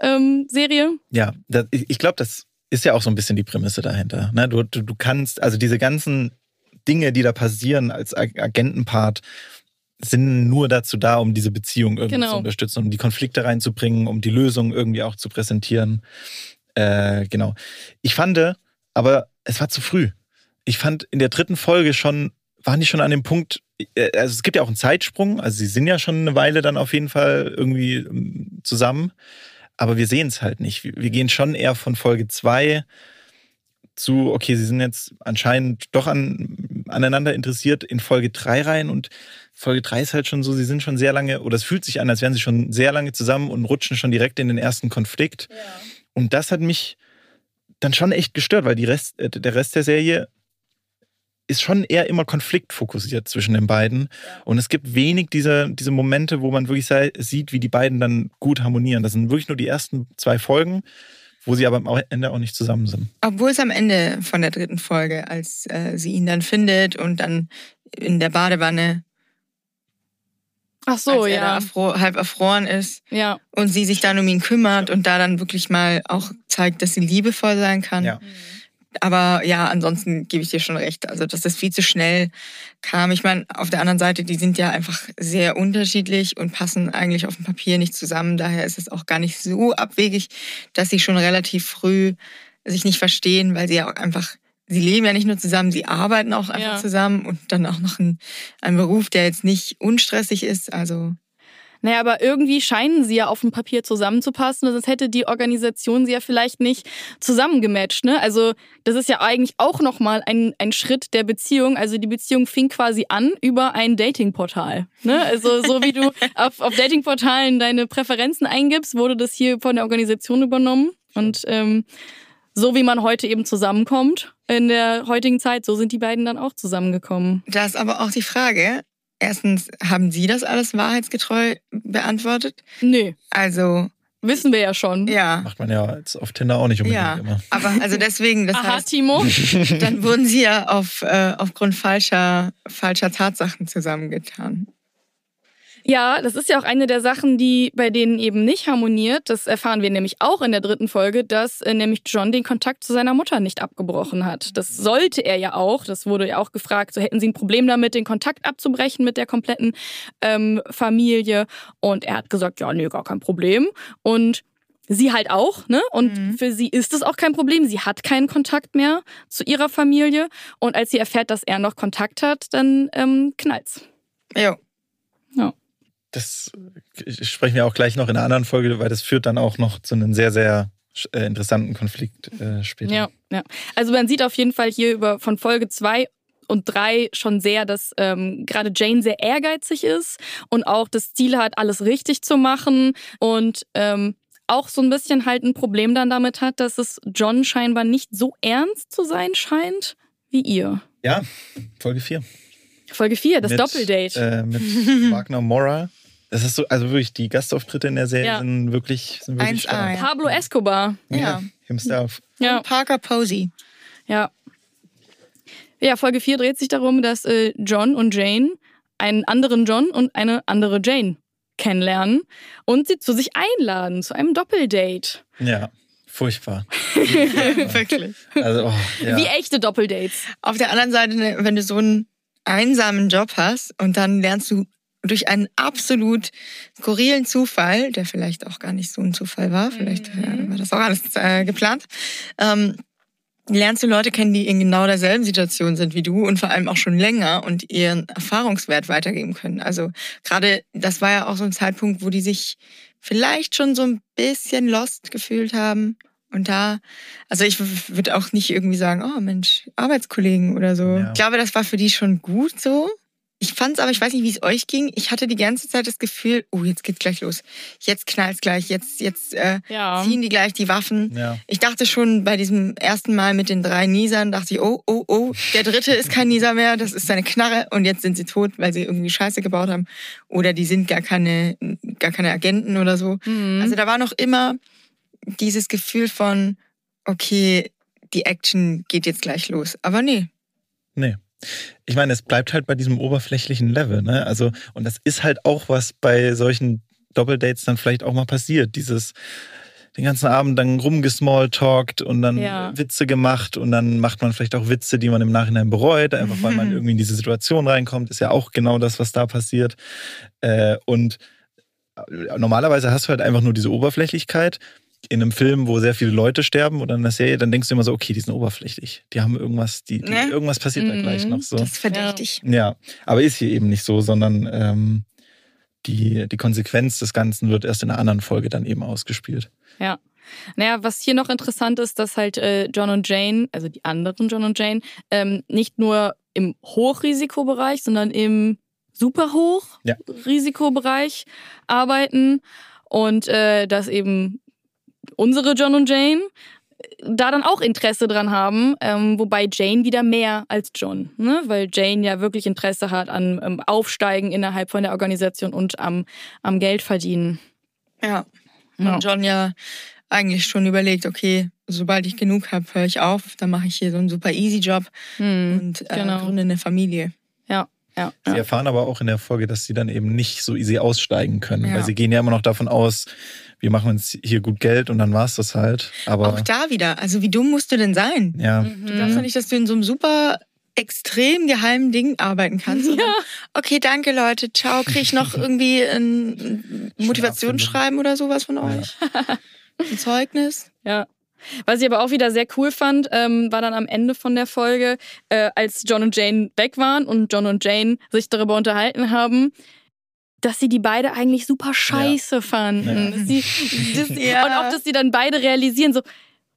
ähm, Serie. Ja, das, ich, glaube, das ist ja auch so ein bisschen die Prämisse dahinter. Ne? Du, du, du kannst, also diese ganzen Dinge, die da passieren als Agentenpart, sind nur dazu da, um diese Beziehung irgendwie Genau. zu unterstützen, um die Konflikte reinzubringen, um die Lösung irgendwie auch zu präsentieren. Äh, genau. Ich fand, aber es war zu früh. Ich fand in der dritten Folge schon, waren die schon an dem Punkt, äh, also es gibt ja auch einen Zeitsprung, also sie sind ja schon eine Weile dann auf jeden Fall irgendwie ähm, zusammen, aber wir sehen es halt nicht. Wir gehen schon eher von Folge zwei zu, okay, sie sind jetzt anscheinend doch an, aneinander interessiert in Folge drei rein und Folge drei ist halt schon so, sie sind schon sehr lange, oder es fühlt sich an, als wären sie schon sehr lange zusammen und rutschen schon direkt in den ersten Konflikt. Und das hat mich dann schon echt gestört, weil Rest, äh, der Rest der Serie ist schon eher immer konfliktfokussiert zwischen den beiden. Und es gibt wenig diese, diese Momente, wo man wirklich sieht, wie die beiden dann gut harmonieren. Das sind wirklich nur die ersten zwei Folgen, wo sie aber am Ende auch nicht zusammen sind. Obwohl es am Ende von der dritten Folge, als äh, sie ihn dann findet und dann in der Badewanne, Ach so, als er da ja. erfro halb erfroren ist Ja. und sie sich dann um ihn kümmert und da dann wirklich mal auch zeigt, dass sie liebevoll sein kann. Ja. Aber ja, ansonsten gebe ich dir schon recht. Also, dass das viel zu schnell kam. Ich meine, auf der anderen Seite, die sind ja einfach sehr unterschiedlich und passen eigentlich auf dem Papier nicht zusammen. Daher ist es auch gar nicht so abwegig, dass sie schon relativ früh sich nicht verstehen, weil sie ja auch einfach, sie leben ja nicht nur zusammen, sie arbeiten auch einfach Ja. zusammen und dann auch noch ein, ein Beruf, der jetzt nicht unstressig ist. Also, Naja, aber irgendwie scheinen sie ja auf dem Papier zusammenzupassen, sonst hätte die Organisation sie ja vielleicht nicht zusammengematcht. Ne? Also das ist ja eigentlich auch nochmal ein, ein Schritt der Beziehung. Also die Beziehung fing quasi an über ein Datingportal. Ne? Also so wie du <laughs> auf, auf Datingportalen deine Präferenzen eingibst, wurde das hier von der Organisation übernommen. Und ähm, so wie man heute eben zusammenkommt in der heutigen Zeit, so sind die beiden dann auch zusammengekommen. da ist aber auch die Frage, erstens, haben Sie das alles wahrheitsgetreu beantwortet? Nö, Also, wissen wir ja schon. ja. Macht man ja jetzt auf Tinder auch nicht unbedingt Ja, immer. aber also deswegen, das Aha, heißt, Timo. dann wurden sie ja auf, äh, aufgrund falscher, falscher Tatsachen zusammengetan. Ja, das ist ja auch eine der Sachen, die bei denen eben nicht harmoniert. Das erfahren wir nämlich auch in der dritten Folge, dass äh, nämlich John den Kontakt zu seiner Mutter nicht abgebrochen hat. Das sollte er ja auch. Das wurde ja auch gefragt. So hätten sie ein Problem damit, den Kontakt abzubrechen mit der kompletten ähm, Familie. Und er hat gesagt, ja, nee, gar kein Problem. Und Sie halt auch, ne? Und Mhm. für sie ist es auch kein Problem. Sie hat keinen Kontakt mehr zu ihrer Familie. Und als sie erfährt, dass er noch Kontakt hat, dann ähm, knallt's. Jo. Das sprechen wir auch gleich noch in einer anderen Folge, weil das führt dann auch noch zu einem sehr, sehr äh, interessanten Konflikt äh, später. Ja, ja. Also man sieht auf jeden Fall hier über von Folge zwei und drei schon sehr, dass ähm, gerade Jane sehr ehrgeizig ist und auch das Ziel hat, alles richtig zu machen und ähm, auch so ein bisschen halt ein Problem dann damit hat, dass es John scheinbar nicht so ernst zu sein scheint wie ihr. Ja, Folge 4. Folge 4, das mit, Doppeldate. Äh, mit <laughs> Wagner Mora. Das ist so, also wirklich, die Gastauftritte in der Serie Ja. sind wirklich, sind wirklich 1A, stark. ja. Pablo Escobar. Ja. Himself. Ja. Parker Posey. Ja. Ja, Folge 4 dreht sich darum, dass äh, John und Jane einen anderen John und eine andere Jane kennenlernen und sie zu sich einladen, zu einem Doppeldate. Ja, furchtbar. <laughs> <laughs> Wirklich. Also, oh, ja. Wie echte Doppeldates. Auf der anderen Seite, wenn du so einen einsamen Job hast und dann lernst du durch einen absolut skurrilen Zufall, der vielleicht auch gar nicht so ein Zufall war, vielleicht äh, war das auch alles äh, geplant, ähm, lernst du Leute kennen, die in genau derselben Situation sind wie du und vor allem auch schon länger und ihren Erfahrungswert weitergeben können. Also gerade, das war ja auch so ein Zeitpunkt, wo die sich vielleicht schon so ein bisschen lost gefühlt haben. Und da, also ich würde auch nicht irgendwie sagen, oh Mensch, Arbeitskollegen oder so. Ja. Ich glaube, das war für die schon gut so. Ich fand's aber, ich weiß nicht, wie es euch ging. Ich hatte die ganze Zeit das Gefühl, oh, jetzt geht's gleich los. Jetzt knallt's gleich, jetzt, jetzt äh, Ja. ziehen die gleich die Waffen. Ja. Ich dachte schon bei diesem ersten Mal mit den drei Niesern, dachte ich, oh, oh, oh, der dritte ist kein Nieser mehr, das ist seine Knarre und jetzt sind sie tot, weil sie irgendwie Scheiße gebaut haben. Oder die sind gar keine, gar keine Agenten oder so. Mhm. Also da war noch immer dieses Gefühl von, okay, die Action geht jetzt gleich los. Aber nee. Nee. Ich meine, es bleibt halt bei diesem oberflächlichen Level, ne? Also, und das ist halt auch was bei solchen Doppeldates dann vielleicht auch mal passiert. Dieses, den ganzen Abend dann rumgesmalltalkt und dann Ja. Witze gemacht und dann macht man vielleicht auch Witze, die man im Nachhinein bereut, einfach weil man <laughs> irgendwie in diese Situation reinkommt. Ist ja auch genau das, was da passiert. Äh, und äh, normalerweise hast du halt einfach nur diese Oberflächlichkeit. In einem Film, wo sehr viele Leute sterben oder in einer Serie, dann denkst du immer so, okay, die sind oberflächlich. Die haben irgendwas, die, die Ne? irgendwas passiert da Mhm. gleich noch so. Das ist verdächtig. Ja, aber ist hier eben nicht so, sondern ähm, die, die Konsequenz des Ganzen wird erst in einer anderen Folge dann eben ausgespielt. Ja. Naja, was hier noch interessant ist, dass halt äh, John und Jane, also die anderen John und Jane, ähm, nicht nur im Hochrisikobereich, sondern im super Ja. Hochrisikobereich arbeiten und äh, dass eben unsere John und Jane äh, da dann auch Interesse dran haben, ähm, wobei Jane wieder mehr als John, ne? weil Jane ja wirklich Interesse hat an ähm, Aufsteigen innerhalb von der Organisation und am, am Geld verdienen. Ja. Ja. Und John ja eigentlich schon überlegt, okay, sobald ich genug habe, höre ich auf, dann mache ich hier so einen super easy Job Hm, und äh, genau. gründe eine Familie. ja, ja, Sie ja. erfahren aber auch in der Folge, dass sie dann eben nicht so easy aussteigen können, Ja. weil sie gehen ja immer noch davon aus, wir machen uns hier gut Geld und dann war's das halt. Aber Auch da wieder, also wie dumm musst du denn sein? ja, Du glaubst ja nicht, dass du in so einem super extrem geheimen Ding arbeiten kannst. Dann, okay, danke Leute, ciao, krieg ich noch <laughs> irgendwie ein Motivationsschreiben oder sowas von euch? Ein Zeugnis? Ja. Was ich aber auch wieder sehr cool fand, ähm, war dann am Ende von der Folge, äh, als John und Jane weg waren und John und Jane sich darüber unterhalten haben, dass sie die beide eigentlich super scheiße fanden. Ja. Sie, <laughs> dass, Ja. Und auch, dass sie dann beide realisieren, so,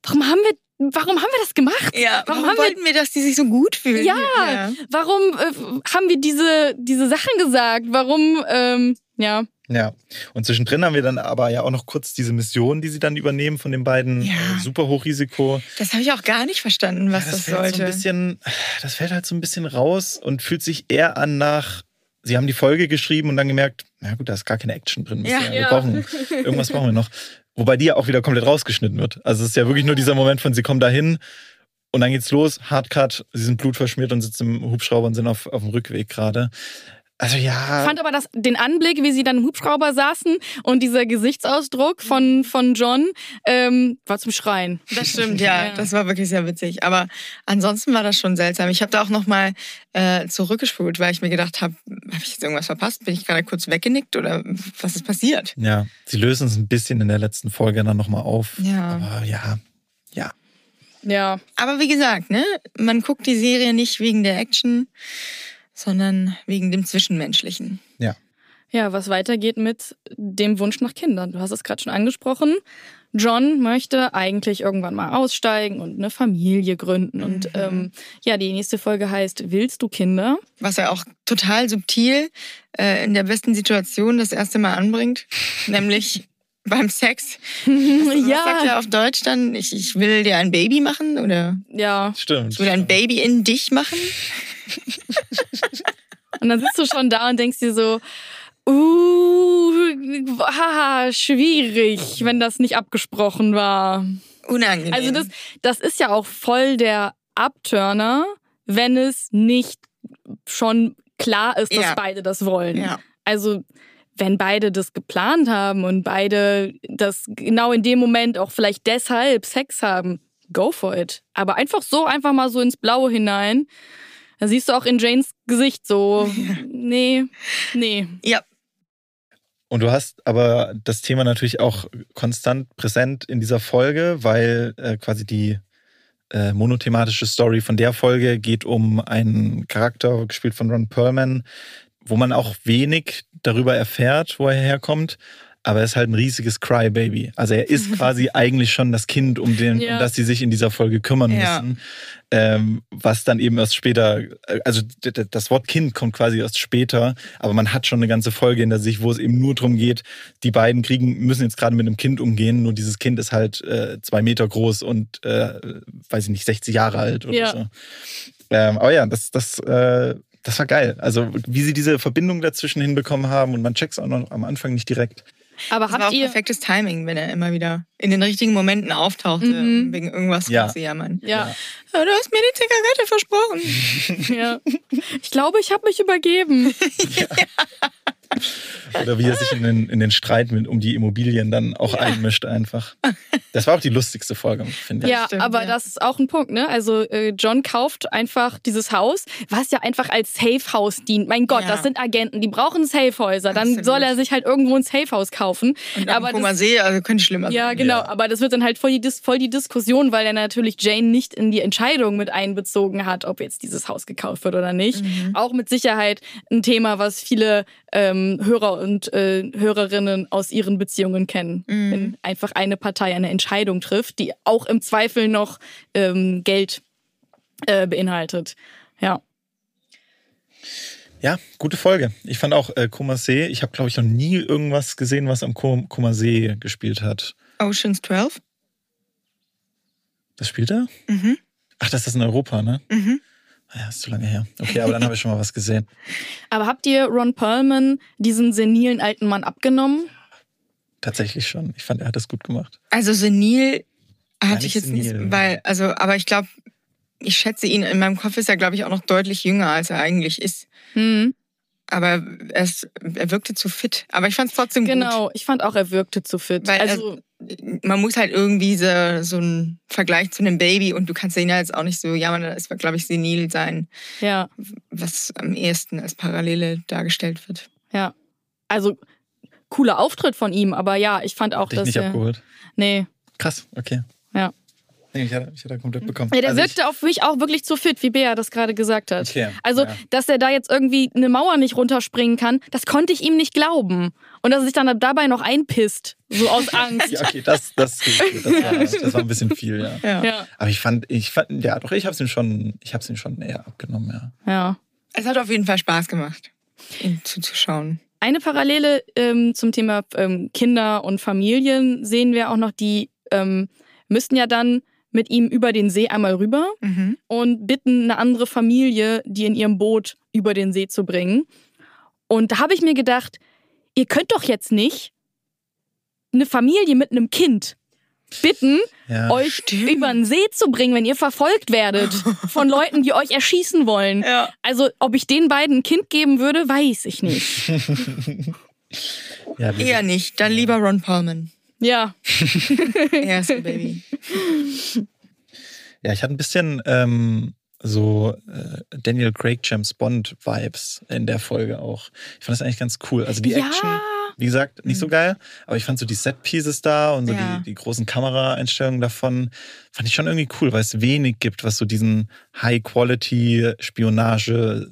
warum haben wir, warum haben wir das gemacht? Ja, Warum warum, haben wir- wollten wir, dass die sich so gut fühlen? Ja. Warum äh, haben wir diese, diese Sachen gesagt? Warum, ähm, ja. ja. Und zwischendrin haben wir dann aber ja auch noch kurz diese Mission, die sie dann übernehmen von den beiden. Ja. Äh, super Hochrisiko. Das habe ich auch gar nicht verstanden, was Ja, das, fällt sollte. So ein bisschen, das fällt halt so ein bisschen raus und fühlt sich eher an nach. Sie haben die Folge geschrieben und dann gemerkt, na gut, da ist gar keine Action drin. Ja. wir Ja. brauchen irgendwas brauchen wir noch. Wobei die ja auch wieder komplett rausgeschnitten wird. Also es ist ja wirklich nur dieser Moment von, sie kommen dahin und dann geht's los, Hardcut, sie sind blutverschmiert und sitzen im Hubschrauber und sind auf, auf dem Rückweg gerade. Also ja. fand aber das, den Anblick, wie sie dann im Hubschrauber saßen und dieser Gesichtsausdruck von, von John ähm, war zum Schreien. Das stimmt, ja, <laughs> Das war wirklich sehr witzig. Aber ansonsten war das schon seltsam. Ich habe da auch nochmal äh, zurückgespult, weil ich mir gedacht habe, habe ich jetzt irgendwas verpasst? Bin ich gerade kurz weggenickt oder was ist passiert? Ja, sie lösen es ein bisschen in der letzten Folge dann nochmal auf. Ja. Aber ja, ja. Ja. Aber wie gesagt, ne, man guckt die Serie nicht wegen der Action, sondern wegen dem Zwischenmenschlichen. Ja, was weitergeht mit dem Wunsch nach Kindern. Du hast es gerade schon angesprochen. John möchte eigentlich irgendwann mal aussteigen und eine Familie gründen. Und ähm, ja, die nächste Folge heißt Willst du Kinder? Was er auch total subtil äh, in der besten Situation das erste Mal anbringt, nämlich beim Sex. <laughs> Was sagt er auf Deutsch dann? Ich, ich will dir ein Baby machen oder ja. Stimmt. ich will ein Baby in dich machen? <laughs> Und dann sitzt du schon da und denkst dir so, uh, haha, schwierig, wenn das nicht abgesprochen war. Unangenehm. Also das, das ist ja auch voll der Abturner, wenn es nicht schon klar ist, dass Ja. beide das wollen. ja. Also wenn beide das geplant haben und beide das genau in dem Moment auch vielleicht deshalb Sex haben, go for it. Aber einfach so, einfach mal so ins Blaue hinein. Da siehst du auch in Janes Gesicht so, <laughs> nee, nee. Ja, Und du hast aber das Thema natürlich auch konstant präsent in dieser Folge, weil äh, quasi die äh, monothematische Story von der Folge geht um einen Charakter, gespielt von Ron Perlman, wo man auch wenig darüber erfährt, wo er herkommt. Aber er ist halt ein riesiges Crybaby. Also er ist <laughs> quasi eigentlich schon das Kind, um, den, Ja. um das sie sich in dieser Folge kümmern Ja. müssen. Ähm, was dann eben erst später, äh, also das Wort Kind kommt quasi erst später, aber man hat schon eine ganze Folge hinter sich, wo es eben nur darum geht, die beiden kriegen, müssen jetzt gerade mit einem Kind umgehen, nur dieses Kind ist halt äh, zwei Meter groß und äh, weiß ich nicht, 60 Jahre alt oder Ja. so. Ähm, aber ja, das, das, äh, das war geil. Also wie sie diese Verbindung dazwischen hinbekommen haben und man checkt es auch noch am Anfang nicht direkt. Aber das war habt auch ihr, perfektes Timing, wenn er immer wieder in den richtigen Momenten auftauchte, Mhm. wegen irgendwas Ja. zu jammern. ja, Ja, du hast mir die Zigarette versprochen. <laughs> <laughs> ja. Ich glaube, ich habe mich übergeben. <laughs> <laughs> Oder wie er sich in den, in den Streit mit, um die Immobilien dann auch einmischt einfach. Das war auch die lustigste Folge, finde ich. Ja, stimmt, aber ja. das ist auch ein Punkt, ne? Also äh, John kauft einfach dieses Haus, was ja einfach als Safe-Haus dient. Mein Gott, Ja. das sind Agenten, die brauchen Safe-Häuser. Dann Absolut. soll er sich halt irgendwo ein Safe-Haus kaufen. Und aber aber das, See, also könnte schlimmer ja, sein. genau. Ja. Aber das wird dann halt voll die, Dis voll die Diskussion, weil er natürlich Jane nicht in die Entscheidung mit einbezogen hat, ob jetzt dieses Haus gekauft wird oder nicht. Auch mit Sicherheit ein Thema, was viele ähm, Hörer und äh, Hörerinnen aus ihren Beziehungen kennen. Wenn einfach eine Partei eine Entscheidung trifft, die auch im Zweifel noch ähm, Geld äh, beinhaltet. Ja. Ja, gute Folge. Ich fand auch äh, Kummersee, ich habe glaube ich noch nie irgendwas gesehen, was am Kum- Kummersee gespielt hat. Oceans 12? Das spielt er? Mhm. Ach, das ist in Europa, ne? Mhm. Ja, ist zu lange her. Okay, aber dann habe ich schon mal was gesehen. <laughs> Aber habt ihr Ron Perlman diesen senilen alten Mann abgenommen? Tatsächlich schon. Ich fand, er hat das gut gemacht. Also senil Ja, hatte ich nicht jetzt nicht, senil. weil, also, aber ich glaube, ich schätze ihn, in meinem Kopf ist er, glaube ich, auch noch deutlich jünger, als er eigentlich ist. Hm. Aber er, ist, er wirkte zu fit. Aber ich fand es trotzdem gut. Genau, ich fand auch, er wirkte zu fit. Weil also, man muss halt irgendwie so, so einen Vergleich zu einem Baby und du kannst ihn ja jetzt auch nicht so, ja, man, das wird, glaube ich, senil sein, ja, was am ehesten als Parallele dargestellt wird. ja. Also, cooler Auftritt von ihm, aber ja, ich fand auch, Hat dich dass nicht er. abgeholt. Nee, Krass, okay. ja. Nee, ich hatte, ich hatte komplett bekommen. Ja, der Also ich- wirkte auf mich auch wirklich zu fit, wie Bea das gerade gesagt hat. Okay, Also, ja. dass er da jetzt irgendwie eine Mauer nicht runterspringen kann, das konnte ich ihm nicht glauben. Und dass er sich dann dabei noch einpisst, so aus <laughs> Angst. Ja, okay, das, das, das, war, das war ein bisschen viel, ja. Ja. ja, Aber ich fand, ich fand, ja, doch, ich hab's ihm schon, ich hab's ihm schon eher abgenommen, ja. ja. Es hat auf jeden Fall Spaß gemacht, ihm zuzuschauen. Eine Parallele ähm, zum Thema ähm, Kinder und Familien sehen wir auch noch, die ähm, müssten ja dann mit ihm über den See einmal rüber Mhm. und bitten eine andere Familie, die in ihrem Boot über den See zu bringen. Und da habe ich mir gedacht, ihr könnt doch jetzt nicht eine Familie mit einem Kind bitten, Ja. euch Stimmt. über den See zu bringen, wenn ihr verfolgt werdet <laughs> von Leuten, die euch erschießen wollen. Ja. Also, ob ich den beiden ein Kind geben würde, weiß ich nicht. <laughs> ja, Eher nicht, dann lieber Ron Perlman. Ja, <laughs> Er ist ein Baby. Ja, ich hatte ein bisschen ähm, so äh, Daniel Craig James Bond Vibes in der Folge auch. Ich fand das eigentlich ganz cool. Also die Ja. Action, wie gesagt, nicht so geil, aber ich fand so die Set Pieces da und so Ja. die, die großen Kameraeinstellungen davon fand ich schon irgendwie cool, weil es wenig gibt, was so diesen High Quality Spionage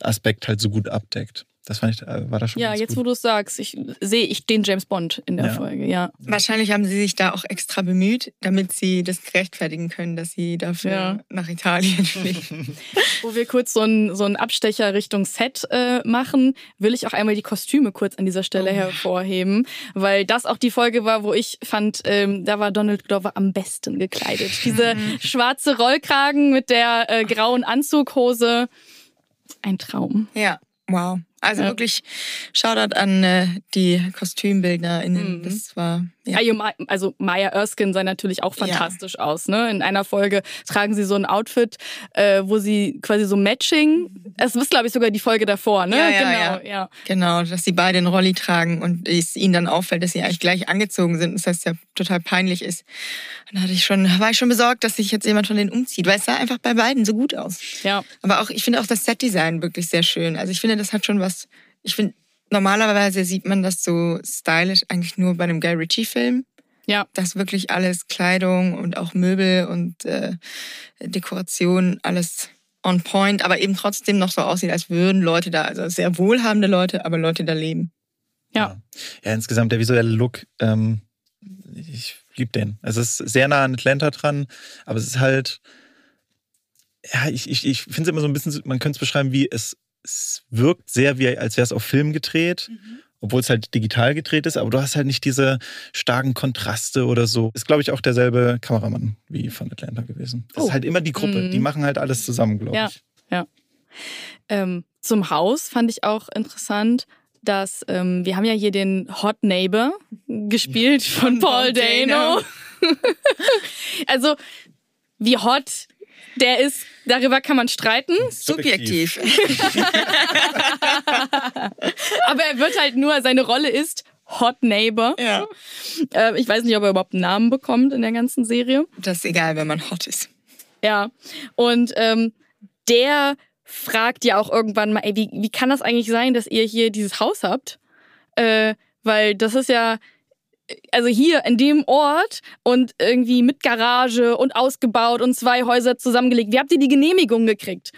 Aspekt halt so gut abdeckt. Das fand ich, äh, war da schon ja, ganz jetzt wo gut. du es sagst, ich, sehe ich den James Bond in der Ja. Folge, ja. Wahrscheinlich haben sie sich da auch extra bemüht, damit sie das rechtfertigen können, dass sie dafür Ja. nach Italien <laughs> fliegen. Wo wir kurz so einen so einen Abstecher Richtung Set äh, machen, will ich auch einmal die Kostüme kurz an dieser Stelle Oh hervorheben, weil das auch die Folge war, wo ich fand, ähm, da war Donald Glover am besten gekleidet. Diese schwarze Rollkragen mit der äh, grauen Anzughose. Ein Traum. ja, wow. Also Ja. wirklich Shoutout an äh, die KostümbildnerInnen. Mhm. Das war ja. Also, Ma- Maya Erskine sah natürlich auch Ja. fantastisch aus. Ne? In einer Folge tragen sie so ein Outfit, äh, wo sie quasi so Matching. Es ist, glaube ich, sogar die Folge davor, ne? Ja, ja, genau, ja. ja. Genau, dass sie beide einen Rolli tragen und es ihnen dann auffällt, dass sie eigentlich gleich angezogen sind. Das heißt, ja total peinlich ist. Dann hatte ich schon, war ich schon besorgt, dass sich jetzt jemand von denen umzieht, weil es sah einfach bei beiden so gut aus. ja. Aber auch, ich finde auch das Setdesign wirklich sehr schön. Also ich finde, das hat schon was. Ich finde, normalerweise sieht man das so stylisch eigentlich nur bei einem Guy Ritchie-Film. Ja. Dass wirklich alles Kleidung und auch Möbel und äh, Dekoration alles on point, aber eben trotzdem noch so aussieht, als würden Leute da, also sehr wohlhabende Leute, aber Leute da leben. Ja. Ja, insgesamt der visuelle Look, ähm, ich liebe den. Es ist sehr nah an Atlanta dran, aber es ist halt, ja, ich, ich, ich finde es immer so ein bisschen, man könnte es beschreiben, wie es, es wirkt sehr, wie als wäre es auf Film gedreht. Obwohl es halt digital gedreht ist, aber du hast halt nicht diese starken Kontraste oder so. Ist, glaube ich, auch derselbe Kameramann wie von Atlanta gewesen. Das Oh. ist halt immer die Gruppe. Mhm. Die machen halt alles zusammen, glaube Ja. ich. Ähm, zum Haus fand ich auch interessant, dass ähm, wir haben ja hier den Hot Neighbor gespielt von Paul Paul Dano. <laughs> also wie hot der ist, darüber kann man streiten. Subjektiv. <laughs> Aber er wird halt nur, seine Rolle ist Hot Neighbor. Ja. Äh, ich weiß nicht, ob er überhaupt einen Namen bekommt in der ganzen Serie. Das ist egal, wenn man hot ist. Ja. Und ähm, der fragt ja auch irgendwann mal, ey, wie, wie kann das eigentlich sein, dass ihr hier dieses Haus habt? Äh, weil das ist ja, also hier in dem Ort und irgendwie mit Garage und ausgebaut und zwei Häuser zusammengelegt. Wie habt ihr die Genehmigung gekriegt?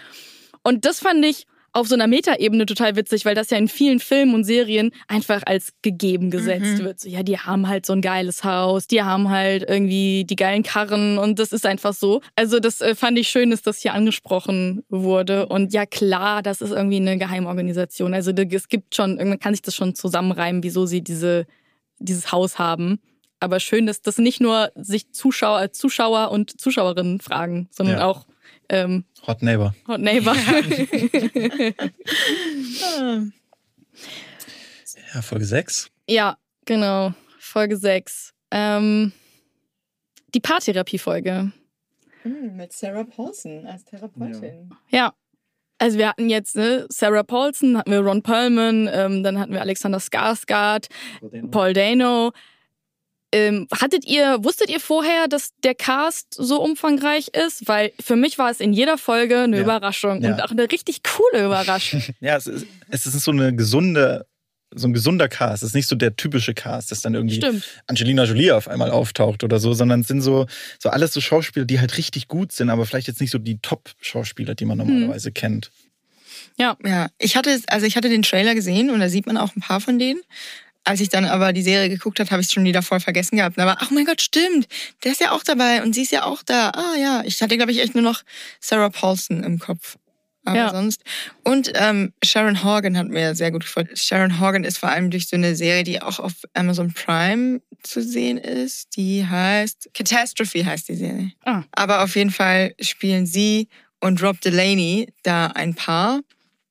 Und das fand ich auf so einer Metaebene total witzig, weil das ja in vielen Filmen und Serien einfach als gegeben gesetzt Mhm. wird. So, ja, die haben halt so ein geiles Haus, die haben halt irgendwie die geilen Karren und das ist einfach so. Also das äh, fand ich schön, dass das hier angesprochen wurde. Und ja, klar, das ist irgendwie eine Geheimorganisation. Also es gibt schon, man kann sich das schon zusammenreimen, wieso sie diese, dieses Haus haben. Aber schön, dass das nicht nur sich Zuschauer, Zuschauer und Zuschauerinnen fragen, sondern Ja. auch ähm, Hot Neighbor. Hot Neighbor. Ja, <laughs> Folge 6. ja, genau. Folge 6. Ähm, die Paartherapie-Folge. Hm, Mit Sarah Paulson als Therapeutin. Ja. Also wir hatten jetzt ne, Sarah Paulson, hatten wir Ron Perlman, ähm, dann hatten wir Alexander Skarsgård, Paul Dano. Ähm, hattet ihr, wusstet ihr vorher, dass der Cast so umfangreich ist? Weil für mich war es in jeder Folge eine Ja. Überraschung Ja. und auch eine richtig coole Überraschung. <laughs> Ja, es ist, es ist so eine gesunde, so ein gesunder Cast. Es ist nicht so der typische Cast, dass dann irgendwie Stimmt. Angelina Jolie auf einmal auftaucht oder so, sondern es sind so, so alles so Schauspieler, die halt richtig gut sind, aber vielleicht jetzt nicht so die Top-Schauspieler, die man normalerweise kennt. Ja, ich hatte, es- also ich hatte den Trailer gesehen und da sieht man auch ein paar von denen. Als ich dann aber die Serie geguckt habe, habe ich es schon wieder voll vergessen gehabt. Aber ach mein Gott, stimmt, der ist ja auch dabei und sie ist ja auch da. Ah ja, ich hatte glaube ich echt nur noch Sarah Paulson im Kopf. Aber Ja. sonst. Und ähm, Sharon Horgan hat mir sehr gut gefallen. Sharon Horgan ist vor allem durch so eine Serie, die auch auf Amazon Prime zu sehen ist. Die heißt Catastrophe heißt die Serie. Ah. Aber auf jeden Fall spielen sie und Rob Delaney da ein Paar.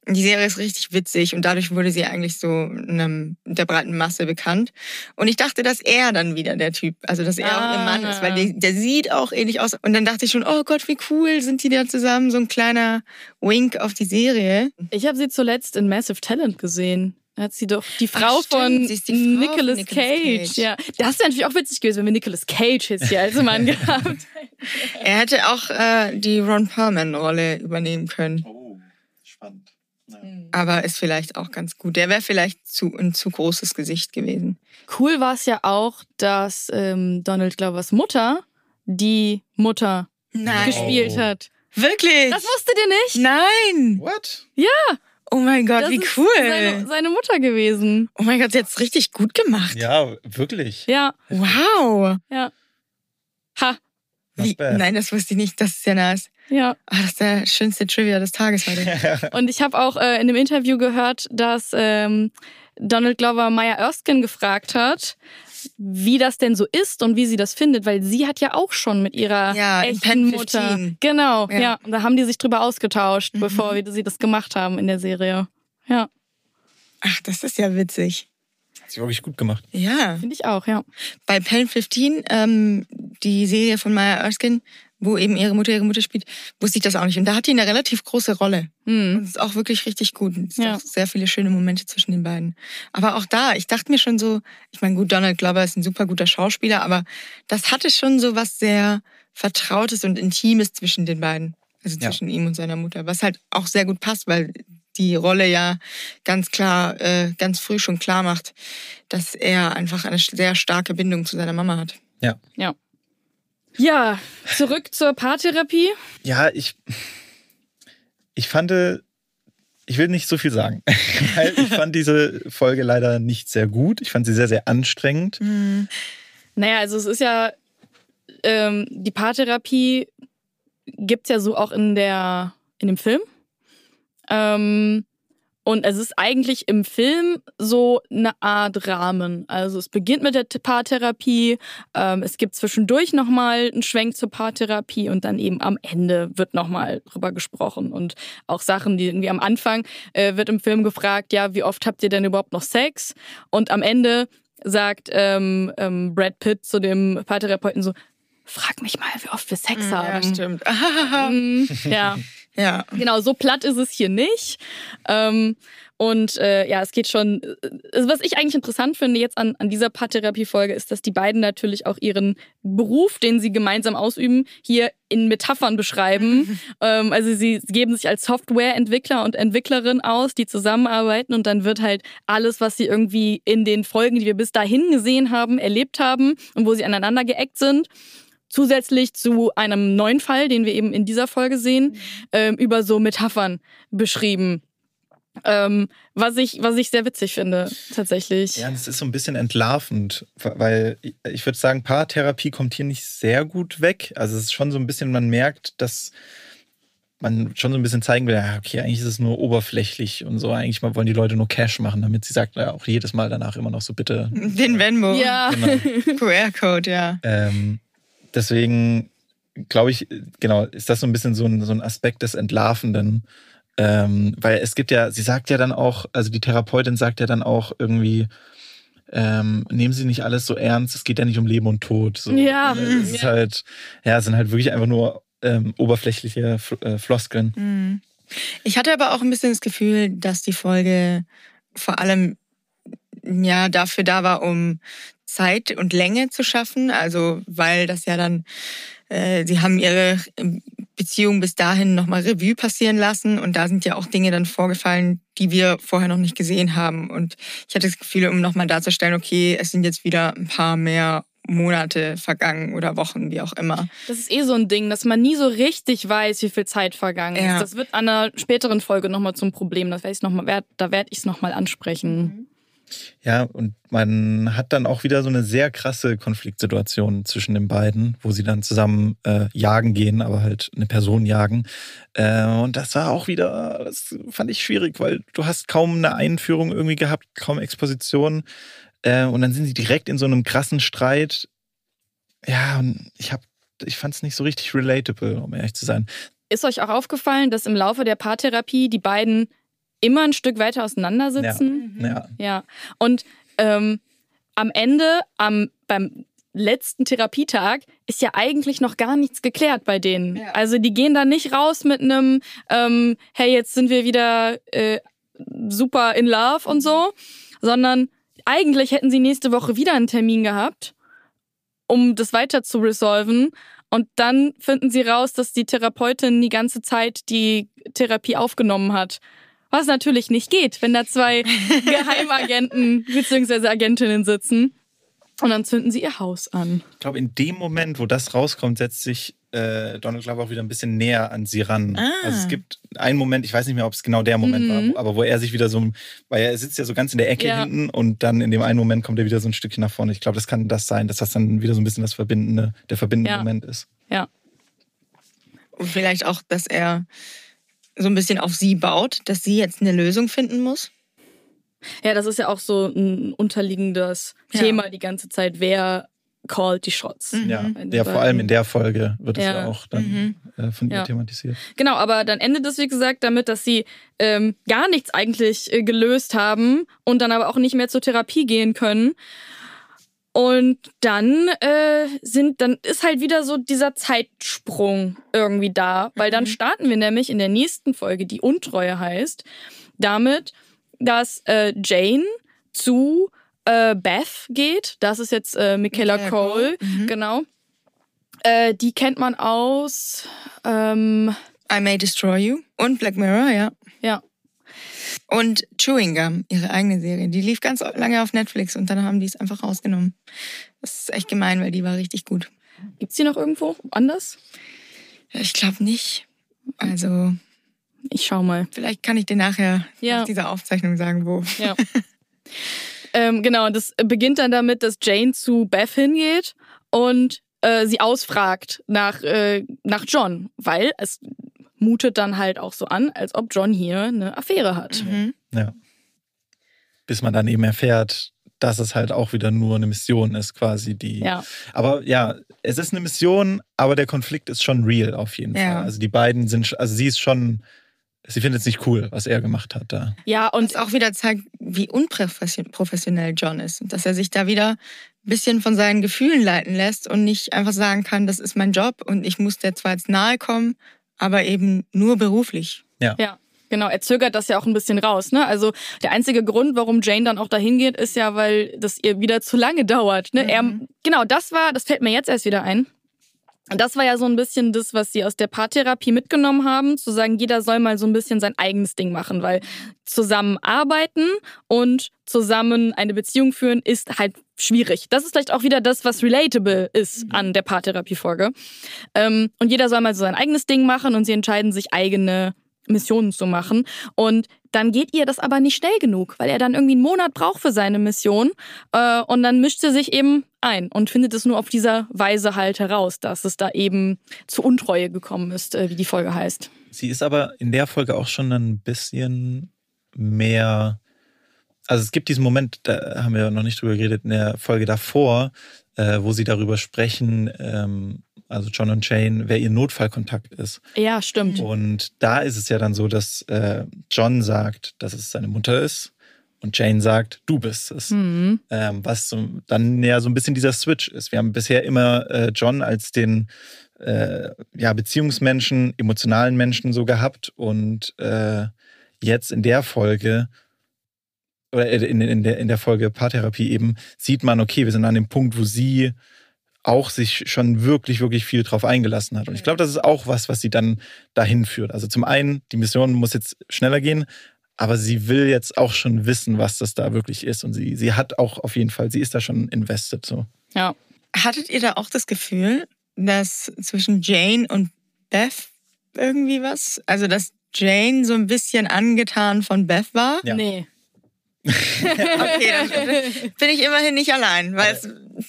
Die Serie ist richtig witzig und dadurch wurde sie eigentlich so einem, der breiten Masse bekannt. Und ich dachte, dass er dann wieder der Typ, also dass er auch ihr Mann ist, weil der, der sieht auch ähnlich aus. Und dann dachte ich schon, oh Gott, wie cool sind die da zusammen, so ein kleiner Wink auf die Serie. Ich habe sie zuletzt in Massive Talent gesehen. Da hat sie doch die Ach, Frau stimmt, von sie ist die Frau von Nicolas Nicolas Cage. Cage. Ja, das wäre natürlich auch witzig gewesen, wenn wir Nicolas Cage jetzt hier als Mann <laughs> gehabt. Er hätte auch äh, die Ron Perlman-Rolle übernehmen können. Oh, spannend. Aber ist vielleicht auch ganz gut. Der wäre vielleicht zu, ein zu großes Gesicht gewesen. Cool war es ja auch, dass ähm, Donald Glovers Mutter die Mutter Nein. gespielt Oh. hat. Wirklich? Das wusstet ihr nicht? Nein. What? Oh mein Gott, Das wie ist cool. Seine, seine Mutter gewesen. Oh mein Gott, sie hat's richtig gut gemacht. Ja, wirklich. Ja, Wow. ja. Ha, Wie, nein, das wusste ich nicht. Das ist ja nice. Ja. Ah, das ist der schönste Trivia des Tages heute. <laughs> Und ich habe auch äh, in dem Interview gehört, dass ähm, Donald Glover Maya Erskine gefragt hat, wie das denn so ist und wie sie das findet, weil sie hat ja auch schon mit ihrer Ja, echten Mutter. 15. Genau, ja. Ja. Und da haben die sich drüber ausgetauscht, Mhm. bevor sie das gemacht haben in der Serie. Ja, Ach, das ist ja witzig. Hat sie wirklich gut gemacht. Ja. finde ich auch, ja. Bei Pen 15, ähm, die Serie von Maya Erskine, wo eben ihre Mutter ihre Mutter spielt, wusste ich das auch nicht. Und da hat die eine relativ große Rolle. Und Hm. es ist auch wirklich richtig gut. Es Ja. ja. auch sehr viele schöne Momente zwischen den beiden. Aber auch da, ich dachte mir schon so, ich meine, gut, Donald Glover ist ein super guter Schauspieler, aber das hatte schon so was sehr Vertrautes und Intimes zwischen den beiden. Also Ja. zwischen ihm und seiner Mutter. Was halt auch sehr gut passt, weil die Rolle ja ganz klar, äh, ganz früh schon klar macht, dass er einfach eine sehr starke Bindung zu seiner Mama hat. Ja. Ja. Ja, zurück zur Paartherapie. Ja, ich, ich fand, ich will nicht so viel sagen, <laughs> weil ich fand diese Folge leider nicht sehr gut. Ich fand sie sehr, sehr anstrengend. Naja, also es ist ja, ähm, die Paartherapie gibt's ja so auch in der, in dem Film. Ähm, und es ist eigentlich im Film so eine Art Rahmen. Also es beginnt mit der Paartherapie, ähm, es gibt zwischendurch nochmal einen Schwenk zur Paartherapie und dann eben am Ende wird nochmal drüber gesprochen. Und auch Sachen, die irgendwie am Anfang äh, wird im Film gefragt, ja, wie oft habt ihr denn überhaupt noch Sex? Und am Ende sagt ähm, ähm, Brad Pitt zu dem Paartherapeuten so, frag mich mal, wie oft wir Sex Ja, haben. stimmt. <laughs> Mm, ja, <laughs> Ja. Genau, so platt ist es hier nicht. Ähm, und äh, ja, es geht schon. äh, Was ich eigentlich interessant finde jetzt an, an dieser Paartherapie-Folge ist, dass die beiden natürlich auch ihren Beruf, den sie gemeinsam ausüben, hier in Metaphern beschreiben. <laughs> ähm, also sie geben sich als Softwareentwickler und Entwicklerin aus, die zusammenarbeiten und dann wird halt alles, was sie irgendwie in den Folgen, die wir bis dahin gesehen haben, erlebt haben und wo sie aneinander geeckt sind, zusätzlich zu einem neuen Fall, den wir eben in dieser Folge sehen, ähm, über so Metaphern beschrieben. Ähm, was ich, was ich sehr witzig finde, tatsächlich. Ja, das ist so ein bisschen entlarvend, weil ich würde sagen, Paartherapie kommt hier nicht sehr gut weg. Also es ist schon so ein bisschen, man merkt, dass man schon so ein bisschen zeigen will, ja, okay, eigentlich ist es nur oberflächlich und so. Eigentlich mal wollen die Leute nur Cash machen, damit sie sagt, ja, auch jedes Mal danach immer noch so bitte. Den Venmo. Ja. Genau. <laughs> QR-Code, ja. Ähm, deswegen glaube ich, genau, ist das so ein bisschen so ein, so ein Aspekt des Entlarvenden. Ähm, weil es gibt ja, sie sagt ja dann auch, also die Therapeutin sagt ja dann auch irgendwie, ähm, nehmen Sie nicht alles so ernst, es geht ja nicht um Leben und Tod. So. Ja. Es ist halt, ja, es sind halt wirklich einfach nur ähm, oberflächliche F äh, Floskeln. Mhm. Ich hatte aber auch ein bisschen das Gefühl, dass die Folge vor allem ja dafür da war, um Zeit und Länge zu schaffen. Also weil das ja dann, äh, sie haben ihre Beziehung bis dahin nochmal Revue passieren lassen und da sind ja auch Dinge dann vorgefallen, die wir vorher noch nicht gesehen haben. Und ich hatte das Gefühl, um nochmal darzustellen, okay, es sind jetzt wieder ein paar mehr Monate vergangen oder Wochen, wie auch immer. Das ist eh so ein Ding, dass man nie so richtig weiß, wie viel Zeit vergangen ist. Ja. Das wird an einer späteren Folge nochmal zum Problem. Das werd ich noch mal, werd, da werde ich es nochmal ansprechen. Ja, und man hat dann auch wieder so eine sehr krasse Konfliktsituation zwischen den beiden, wo sie dann zusammen äh, jagen gehen, aber halt eine Person jagen. Äh, und das war auch wieder, das fand ich schwierig, weil du hast kaum eine Einführung irgendwie gehabt, kaum Exposition. Äh, und dann sind sie direkt in so einem krassen Streit. Ja, und ich hab, ich fand es nicht so richtig relatable, um ehrlich zu sein. Ist euch auch aufgefallen, dass im Laufe der Paartherapie die beiden immer ein Stück weiter auseinandersitzen? Ja. Ja. Und ähm, am Ende, am, beim letzten Therapietag, ist ja eigentlich noch gar nichts geklärt bei denen. Ja. Also die gehen da nicht raus mit einem, ähm, hey, jetzt sind wir wieder äh, super in love und so, sondern eigentlich hätten sie nächste Woche wieder einen Termin gehabt, um das weiter zu resolven. Und dann finden sie raus, dass die Therapeutin die ganze Zeit die Therapie aufgenommen hat. Was natürlich nicht geht, wenn da zwei <laughs> Geheimagenten bzw. Agentinnen sitzen. Und dann zünden sie ihr Haus an. Ich glaube, in dem Moment, wo das rauskommt, setzt sich äh, Donald Glover auch wieder ein bisschen näher an sie ran. Ah. Also es gibt einen Moment, ich weiß nicht mehr, ob es genau der Moment Mhm. war, aber wo er sich wieder so, weil er sitzt ja so ganz in der Ecke Ja. hinten und dann in dem einen Moment kommt er wieder so ein Stückchen nach vorne. Ich glaube, das kann das sein, dass das dann wieder so ein bisschen das verbindende, der verbindende Ja. Moment ist. Ja. Und vielleicht auch, dass er so ein bisschen auf sie baut, dass sie jetzt eine Lösung finden muss. Ja, das ist ja auch so ein unterliegendes Ja. Thema die ganze Zeit. Wer called die Shots? Mhm. Ja, ja vor allem in der Folge wird es ja. Ja. auch dann äh, von ihr Ja. thematisiert. Genau, aber dann endet es, wie gesagt, damit, dass sie ähm, gar nichts eigentlich äh, gelöst haben und dann aber auch nicht mehr zur Therapie gehen können. Und dann äh, sind, dann ist halt wieder so dieser Zeitsprung irgendwie da, weil dann Mhm. starten wir nämlich in der nächsten Folge, die Untreue heißt, damit, dass äh, Jane zu äh, Beth geht. Das ist jetzt äh, Michaela Michaela Cole, Cole, mhm. genau. Äh, die kennt man aus. Ähm, I May Destroy You und Black Mirror, ja. ja, Und Chewing Gum, ihre eigene Serie. Die lief ganz lange auf Netflix und dann haben die es einfach rausgenommen. Das ist echt gemein, weil die war richtig gut. gibt's die noch irgendwo anders? Ich glaube nicht. Also, Ich schau mal. vielleicht kann ich dir nachher Ja. nach dieser Aufzeichnung sagen, wo. Ja. <laughs> ähm, genau, das beginnt dann damit, dass Jane zu Beth hingeht und äh, sie ausfragt nach, äh, nach John, weil es mutet dann halt auch so an, als ob John hier eine Affäre hat. Mhm. Ja. Bis man dann eben erfährt, dass es halt auch wieder nur eine Mission ist, quasi die. Ja. Aber ja, es ist eine Mission, aber der Konflikt ist schon real auf jeden Ja. Fall. Also die beiden sind, also sie ist schon, sie findet es nicht cool, was er gemacht hat da. Ja, Und und es auch wieder zeigt, wie unprofessionell John ist. Und dass er sich da wieder ein bisschen von seinen Gefühlen leiten lässt und nicht einfach sagen kann, das ist mein Job und ich muss der zwar jetzt nahe kommen, aber eben nur beruflich. Ja. Ja. Genau, er zögert das ja auch ein bisschen raus. Ne? Also der einzige Grund, warum Jane dann auch dahin geht, ist ja, weil das ihr wieder zu lange dauert. Ne? Er, genau, das war, das fällt mir jetzt erst wieder ein. Das war ja so ein bisschen das, was sie aus der Paartherapie mitgenommen haben, zu sagen, jeder soll mal so ein bisschen sein eigenes Ding machen, weil zusammen arbeiten und zusammen eine Beziehung führen ist halt schwierig. Das ist vielleicht auch wieder das, was relatable ist an der Paartherapie-Folge. Ähm, und jeder soll mal so sein eigenes Ding machen und sie entscheiden sich eigene Missionen zu machen. Und dann geht ihr das aber nicht schnell genug, weil er dann irgendwie einen Monat braucht für seine Mission. Äh, und dann mischt sie sich eben ein und findet es nur auf dieser Weise halt heraus, dass es da eben zu Untreue gekommen ist, äh, wie die Folge heißt. Sie ist aber in der Folge auch schon ein bisschen mehr. Also es gibt diesen Moment, da haben wir noch nicht drüber geredet, in der Folge davor, äh, wo sie darüber sprechen, ähm, also John und Jane, wer ihr Notfallkontakt ist. Ja, stimmt. Und da ist es ja dann so, dass äh, John sagt, dass es seine Mutter ist und Jane sagt, du bist es. Mhm. Ähm, was so, dann ja so ein bisschen dieser Switch ist. Wir haben bisher immer äh, John als den äh, ja, Beziehungsmenschen, emotionalen Menschen so gehabt und äh, jetzt in der Folge oder in, in, der, in der Folge Paartherapie eben sieht man, okay, wir sind an dem Punkt, wo sie auch sich schon wirklich, wirklich viel drauf eingelassen hat. Und ich glaube, das ist auch was, was sie dann dahin führt. Also zum einen, die Mission muss jetzt schneller gehen, aber sie will jetzt auch schon wissen, was das da wirklich ist. Und sie, sie hat auch auf jeden Fall, sie ist da schon invested. So. Ja. Hattet ihr da auch das Gefühl, dass zwischen Jane und Beth irgendwie was? Also, dass Jane so ein bisschen angetan von Beth war? Ja. Nee. <laughs> Okay, dann bin ich immerhin nicht allein, weil es,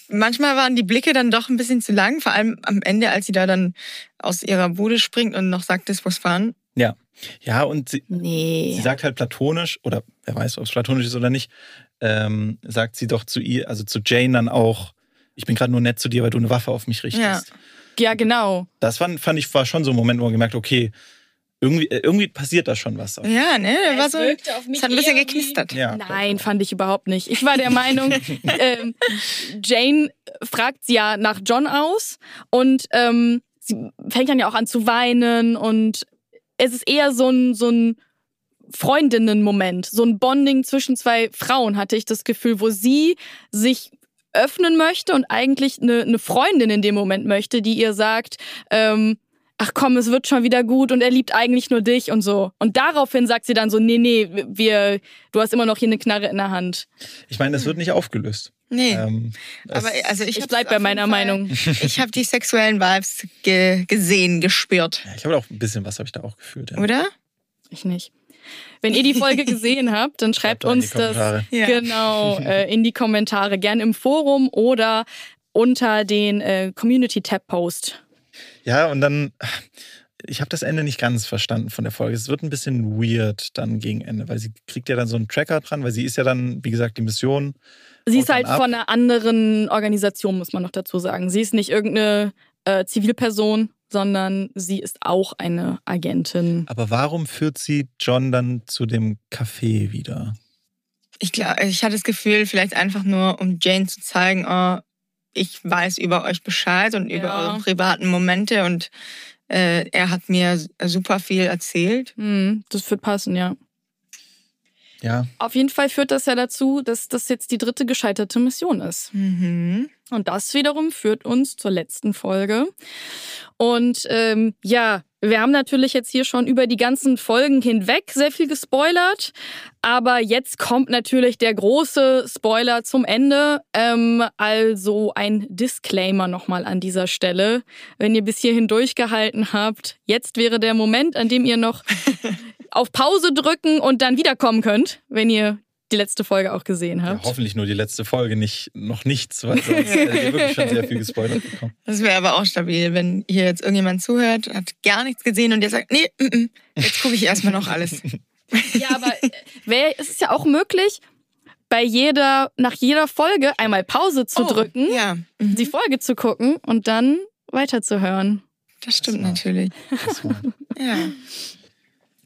manchmal waren die Blicke dann doch ein bisschen zu lang, vor allem am Ende, als sie da dann aus ihrer Bude springt und noch sagt, das was fahren. Ja. Ja, und sie, Nee. sie sagt halt platonisch, oder wer weiß, ob es platonisch ist oder nicht, ähm, sagt sie doch zu ihr, also zu Jane dann auch, ich bin gerade nur nett zu dir, weil du eine Waffe auf mich richtest. Ja. Ja, genau. Das fand, fand ich war schon so ein Moment, wo man gemerkt, okay, irgendwie, äh, irgendwie passiert da schon was. Ja, ne? Der war so, wirkte auf mich es hat ein bisschen geknistert. Ja, Nein, fand ich überhaupt nicht. Ich war der <laughs> Meinung, ähm, Jane fragt sie ja nach John aus und ähm, sie fängt dann ja auch an zu weinen und es ist eher so ein, so ein Freundinnen-Moment, so ein Bonding zwischen zwei Frauen, hatte ich das Gefühl, wo sie sich öffnen möchte und eigentlich eine, eine Freundin in dem Moment möchte, die ihr sagt, ähm, ach komm, es wird schon wieder gut und er liebt eigentlich nur dich und so. Und daraufhin sagt sie dann so, nee, nee, wir, du hast immer noch hier eine Knarre in der Hand. Ich meine, es wird nicht aufgelöst. Nee. Ähm, Aber also ich, Ich bleib bei meiner Fall- Meinung. <laughs> Ich habe die sexuellen Vibes ge gesehen, gespürt, ja, ich habe auch ein bisschen was habe ich da auch gefühlt. Ja. oder? Ich nicht. Wenn ihr die Folge <laughs> gesehen habt, dann schreibt Schreibt mal in die uns das Kommentare. Ja. genau <laughs> äh, in die Kommentare, gern im Forum oder unter den äh, Community-Tab-Post. Ja, und dann, ich habe das Ende nicht ganz verstanden von der Folge. Es wird ein bisschen weird dann gegen Ende, weil sie kriegt ja dann so einen Tracker dran, weil sie ist ja dann, wie gesagt, die Mission. Sie ist halt ab. von einer anderen Organisation, muss man noch dazu sagen. Sie ist nicht irgendeine äh, Zivilperson, sondern sie ist auch eine Agentin. Aber warum führt sie John dann zu dem Café wieder? Ich glaube, ich hatte das Gefühl, vielleicht einfach nur, um Jane zu zeigen, oh, ich weiß über euch Bescheid und über Ja. eure privaten Momente und äh, er hat mir super viel erzählt. Hm, das wird passen, ja. Ja, Auf jeden Fall führt das ja dazu, dass das jetzt die dritte gescheiterte Mission ist. Mhm. Und das wiederum führt uns zur letzten Folge. Und ähm, ja, wir haben natürlich jetzt hier schon über die ganzen Folgen hinweg sehr viel gespoilert. Aber jetzt kommt natürlich der große Spoiler zum Ende. Ähm, also ein Disclaimer nochmal an dieser Stelle. Wenn ihr bis hierhin durchgehalten habt, jetzt wäre der Moment, an dem ihr noch <laughs> auf Pause drücken und dann wiederkommen könnt, wenn ihr die letzte Folge auch gesehen ja, habt. hoffentlich nur die letzte Folge, nicht noch nichts, weil sonst <laughs> wirklich schon sehr viel gespoilert bekommen. Das wäre aber auch stabil, wenn hier jetzt irgendjemand zuhört, hat gar nichts gesehen und der sagt, nee, mm, mm, jetzt gucke ich erstmal noch alles. <laughs> Ja, aber äh, wär, es ist ja auch möglich, bei jeder, nach jeder Folge einmal Pause zu Oh, drücken, Ja, mhm. die Folge zu gucken und dann weiterzuhön. das stimmt Das natürlich. Das Ja.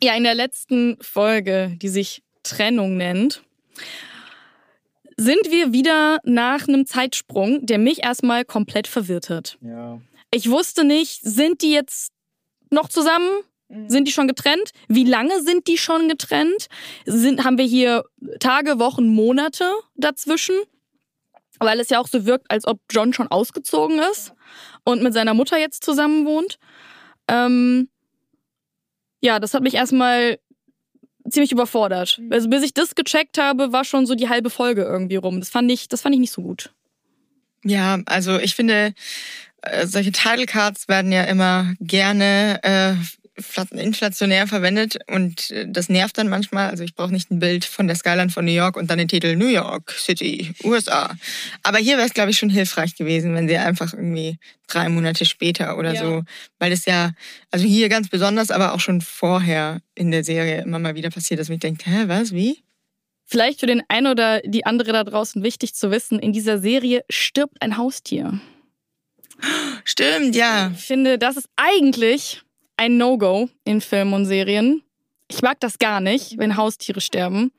Ja, in der letzten Folge, die sich Trennung nennt, sind wir wieder nach einem Zeitsprung, der mich erstmal komplett verwirrt hat. Ja. Ich wusste nicht, sind die jetzt noch zusammen? Sind die schon getrennt? Wie lange sind die schon getrennt? Sind, haben wir hier Tage, Wochen, Monate dazwischen? Weil es ja auch so wirkt, als ob John schon ausgezogen ist und mit seiner Mutter jetzt zusammen wohnt. Ähm, ja, das hat mich erstmal ziemlich überfordert. Also bis ich das gecheckt habe, war schon so die halbe Folge irgendwie rum. Das fand ich, das fand ich nicht so gut. Ja, also ich finde, äh, solche Title Cards werden ja immer gerne äh, inflationär verwendet und äh, das nervt dann manchmal. Also ich brauche nicht ein Bild von der Skyline von New York und dann den Titel New York City, USA. Aber hier wäre es, glaube ich, schon hilfreich gewesen, wenn sie einfach irgendwie drei Monate später oder Ja. so, weil es ja, also hier ganz besonders, aber auch schon vorher in der Serie immer mal wieder passiert, dass man denkt, hä, was, wie? Vielleicht für den einen oder die andere da draußen wichtig zu wissen, in dieser Serie stirbt ein Haustier. Stimmt, ja. Ich finde, das ist eigentlich ein No-Go in Filmen und Serien. Ich mag das gar nicht, wenn Haustiere sterben.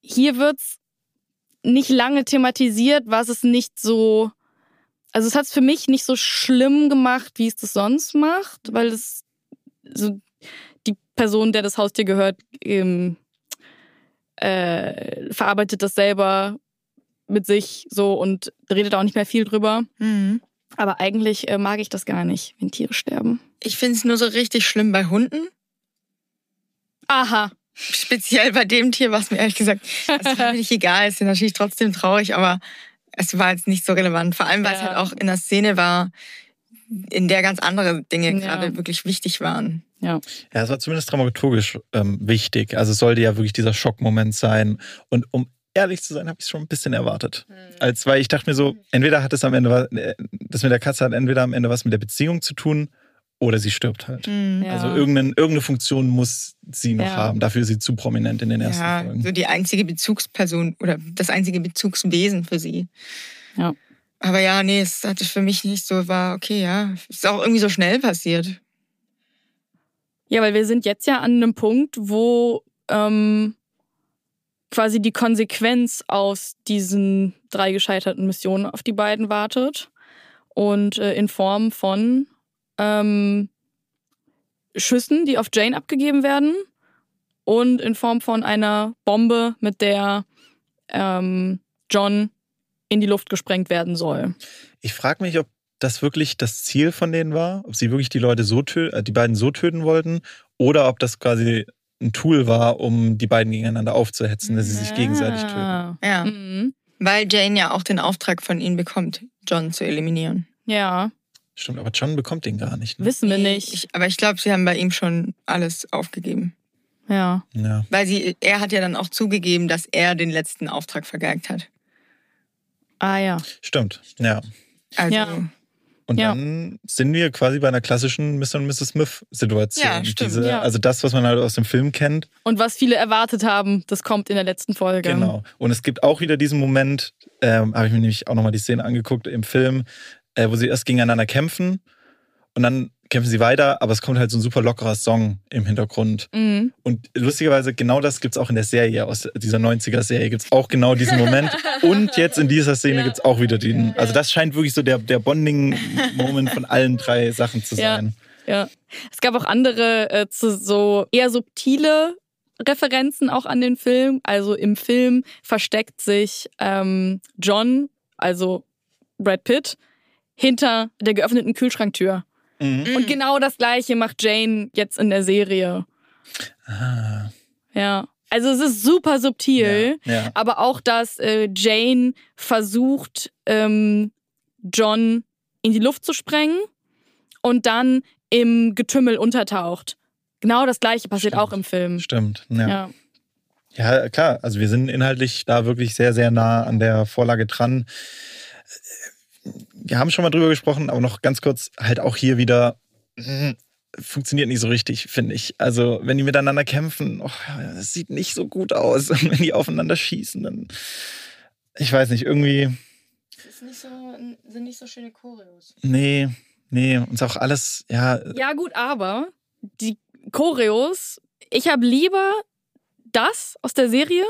Hier wird's nicht lange thematisiert, was es nicht so. Also es hat es für mich nicht so schlimm gemacht, wie es das sonst macht, weil es so die Person, der das Haustier gehört, ähm, äh, verarbeitet das selber mit sich so und redet auch nicht mehr viel drüber. Mhm. Aber eigentlich äh, mag ich das gar nicht, wenn Tiere sterben. Ich finde es nur so richtig schlimm bei Hunden. Aha. Speziell bei dem Tier war es mir ehrlich gesagt, es war mir nicht egal, ist ja natürlich trotzdem traurig, aber es war jetzt nicht so relevant. Vor allem, weil es Ja. halt auch in der Szene war, in der ganz andere Dinge Ja. gerade wirklich wichtig waren. Ja. Ja, es war zumindest dramaturgisch ähm, wichtig. Also es sollte ja wirklich dieser Schockmoment sein. Und um ehrlich zu sein, habe ich es schon ein bisschen erwartet. Als weil ich dachte mir so, entweder hat es am Ende was, äh, das mit der Katze hat entweder am Ende was mit der Beziehung zu tun oder sie stirbt halt. ja. Also irgendeine, irgendeine Funktion muss sie noch Ja. haben. Dafür ist sie zu prominent in den ersten Ja, Folgen. so die einzige Bezugsperson oder das einzige Bezugswesen für sie. Ja. Aber ja, nee, es hatte für mich nicht so, war okay, ja. Ist auch irgendwie so schnell passiert. Ja, weil wir sind jetzt ja an einem Punkt, wo ähm, quasi die Konsequenz aus diesen drei gescheiterten Missionen auf die beiden wartet. Und äh, in Form von ähm, Schüssen, die auf Jane abgegeben werden. Und in Form von einer Bombe, mit der ähm, John in die Luft gesprengt werden soll. Ich frage mich, ob das wirklich das Ziel von denen war, ob sie wirklich die Leute so äh, die beiden so töten wollten oder ob das quasi ein Tool war, um die beiden gegeneinander aufzuhetzen, dass sie sich gegenseitig töten. Ah. Ja. Mhm. Weil Jane ja auch den Auftrag von ihnen bekommt, John zu eliminieren. Ja, Stimmt, aber John bekommt den gar nicht. Ne? wissen wir nicht. Ich, aber ich glaube, sie haben bei ihm schon alles aufgegeben. Ja. Ja. Weil sie, er hat ja dann auch zugegeben, dass er den letzten Auftrag vergeigt hat. Ah ja. Stimmt, ja. Also, Ja. Und Ja. dann sind wir quasi bei einer klassischen Mr. und Mrs. Smith-Situation. Ja, stimmt, Diese, ja. Also das, was man halt aus dem Film kennt. Und was viele erwartet haben, das kommt in der letzten Folge. Genau. Und es gibt auch wieder diesen Moment, ähm, habe ich mir nämlich auch nochmal die Szene angeguckt im Film, äh, wo sie erst gegeneinander kämpfen und dann kämpfen sie weiter, aber es kommt halt so ein super lockerer Song im Hintergrund. Mhm. Und lustigerweise, genau das gibt es auch in der Serie, aus dieser 90er-Serie gibt es auch genau diesen Moment. <laughs> Und jetzt in dieser Szene Ja. gibt es auch wieder den. Also das scheint wirklich so der, der Bonding-Moment von allen drei Sachen zu Ja. sein. Ja. Es gab auch andere äh, zu so eher subtile Referenzen auch an den Film. Also im Film versteckt sich ähm, John, also Brad Pitt, hinter der geöffneten Kühlschranktür. Mhm. Und genau das gleiche macht Jane jetzt in der Serie. Ah, Ja. Also es ist super subtil. ja, ja. Aber auch, dass äh, Jane versucht, ähm, John in die Luft zu sprengen und dann im Getümmel untertaucht. Genau das gleiche passiert Stimmt. auch im Film. Stimmt. Ja. Ja. ja, klar. Also wir sind inhaltlich da wirklich sehr, sehr nah an der Vorlage dran. Wir haben schon mal drüber gesprochen, aber noch ganz kurz halt auch hier wieder. mm, Funktioniert nicht so richtig, finde ich. Also, wenn die miteinander kämpfen, oh, das sieht nicht so gut aus. Und <laughs> wenn die aufeinander schießen, dann. Ich weiß nicht, irgendwie. sind nicht so schöne Choreos. Nee, nee. Uns auch alles, ja. ja, gut, aber die Choreos, ich habe lieber das aus der Serie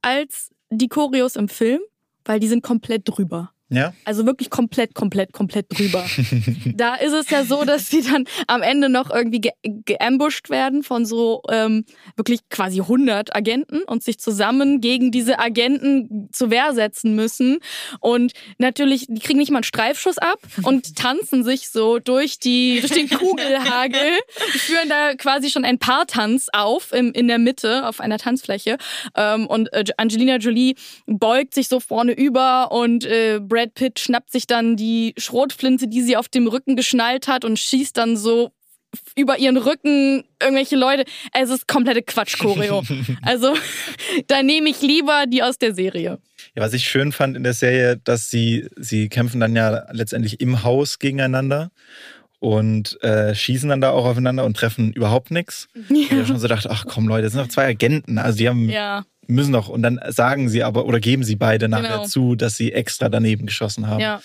als die Choreos im Film, weil die sind komplett drüber. Ja? Also wirklich komplett, komplett, komplett drüber. <laughs> da ist es ja so, dass sie dann am Ende noch irgendwie ge geambusht werden von so ähm, wirklich quasi 100 Agenten und sich zusammen gegen diese Agenten zur Wehr setzen müssen. Und natürlich, die kriegen nicht mal einen Streifschuss ab und <laughs> tanzen sich so durch, die, durch den Kugelhagel, führen da quasi schon ein Paartanz auf im, in der Mitte auf einer Tanzfläche. Ähm, und äh, Angelina Jolie beugt sich so vorne über und äh, Brad Brad Pitt schnappt sich dann die Schrotflinte, die sie auf dem Rücken geschnallt hat und schießt dann so über ihren Rücken irgendwelche Leute. Es ist komplette Quatsch-Choreo. <laughs> also da nehme ich lieber die aus der Serie. Ja, was ich schön fand in der Serie, dass sie, sie kämpfen dann ja letztendlich im Haus gegeneinander und äh, schießen dann da auch aufeinander und treffen überhaupt nichts. <laughs> Ja. Ich habe schon so gedacht, ach komm Leute, das sind doch zwei Agenten. Also die haben ja müssen doch, und dann sagen sie aber oder geben sie beide nachher genau. zu, dass sie extra daneben geschossen haben. Ja,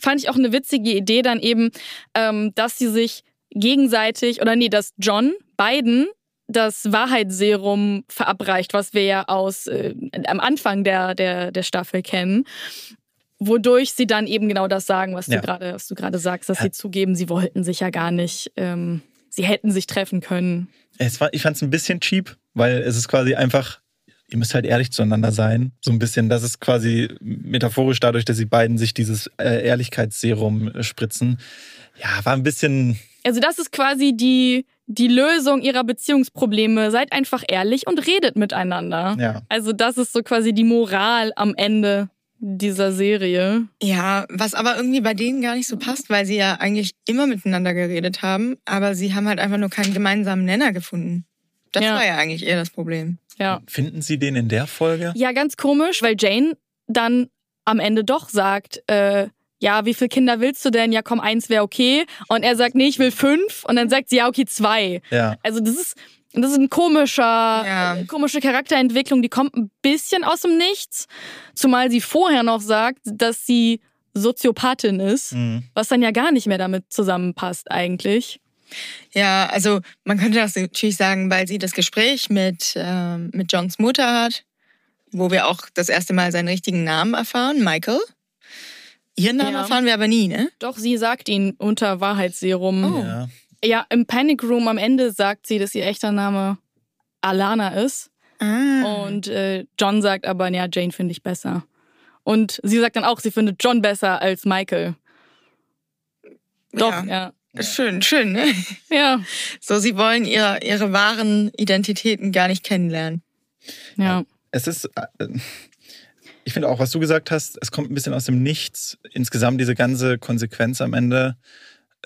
fand ich auch eine witzige Idee dann eben, ähm, dass sie sich gegenseitig, oder nee, dass John Biden das Wahrheitsserum verabreicht, was wir ja aus äh, am Anfang der, der, der Staffel kennen. Wodurch sie dann eben genau das sagen, was ja. du gerade, was du gerade sagst, dass ja. sie zugeben, sie wollten sich ja gar nicht, ähm, sie hätten sich treffen können. War, ich fand es ein bisschen cheap, weil es ist quasi einfach ihr müsst halt ehrlich zueinander sein. So ein bisschen, das ist quasi metaphorisch dadurch, dass sie beiden sich dieses äh, Ehrlichkeitsserum äh, spritzen. Ja, war ein bisschen. Also, das ist quasi die, die Lösung ihrer Beziehungsprobleme. Seid einfach ehrlich und redet miteinander. Ja. Also, das ist so quasi die Moral am Ende dieser Serie. Ja, was aber irgendwie bei denen gar nicht so passt, weil sie ja eigentlich immer miteinander geredet haben, aber sie haben halt einfach nur keinen gemeinsamen Nenner gefunden. Das ja. war ja eigentlich eher das Problem. Ja. Finden Sie den in der Folge? Ja, ganz komisch, weil Jane dann am Ende doch sagt, äh, ja, wie viele Kinder willst du denn? Ja, komm, eins wäre okay. Und er sagt, nee, ich will fünf. Und dann sagt sie, ja, okay, zwei. Ja. Also das ist, das ist ein komischer, ja. äh, komische Charakterentwicklung, die kommt ein bisschen aus dem Nichts. Zumal sie vorher noch sagt, dass sie Soziopathin ist, mhm. was dann ja gar nicht mehr damit zusammenpasst eigentlich. Ja, also man könnte das natürlich sagen, weil sie das Gespräch mit, äh, mit Johns Mutter hat, wo wir auch das erste Mal seinen richtigen Namen erfahren, Michael. Ihren Namen ja. erfahren wir aber nie, ne? Doch, sie sagt ihn unter Wahrheitsserum. Oh. Ja. ja, im Panic Room am Ende sagt sie, dass ihr echter Name Alana ist. Ah. Und äh, John sagt aber, ja, Jane finde ich besser. Und sie sagt dann auch, sie findet John besser als Michael. Doch, ja. ja. Schön, schön, ne? <laughs> Ja. So, sie wollen ihre, ihre wahren Identitäten gar nicht kennenlernen. Ja. Es ist, äh, ich finde auch, was du gesagt hast, es kommt ein bisschen aus dem Nichts. Insgesamt diese ganze Konsequenz am Ende.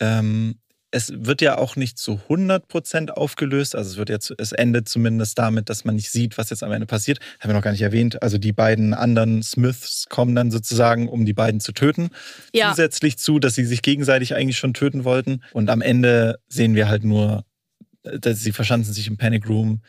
Ähm, es wird ja auch nicht zu 100% aufgelöst. Also es wird jetzt, es endet zumindest damit, dass man nicht sieht, was jetzt am Ende passiert. Haben wir noch gar nicht erwähnt. Also die beiden anderen Smiths kommen dann sozusagen, um die beiden zu töten. Ja. Zusätzlich zu, dass sie sich gegenseitig eigentlich schon töten wollten. Und am Ende sehen wir halt nur, dass sie verschanzen sich im Panic Room.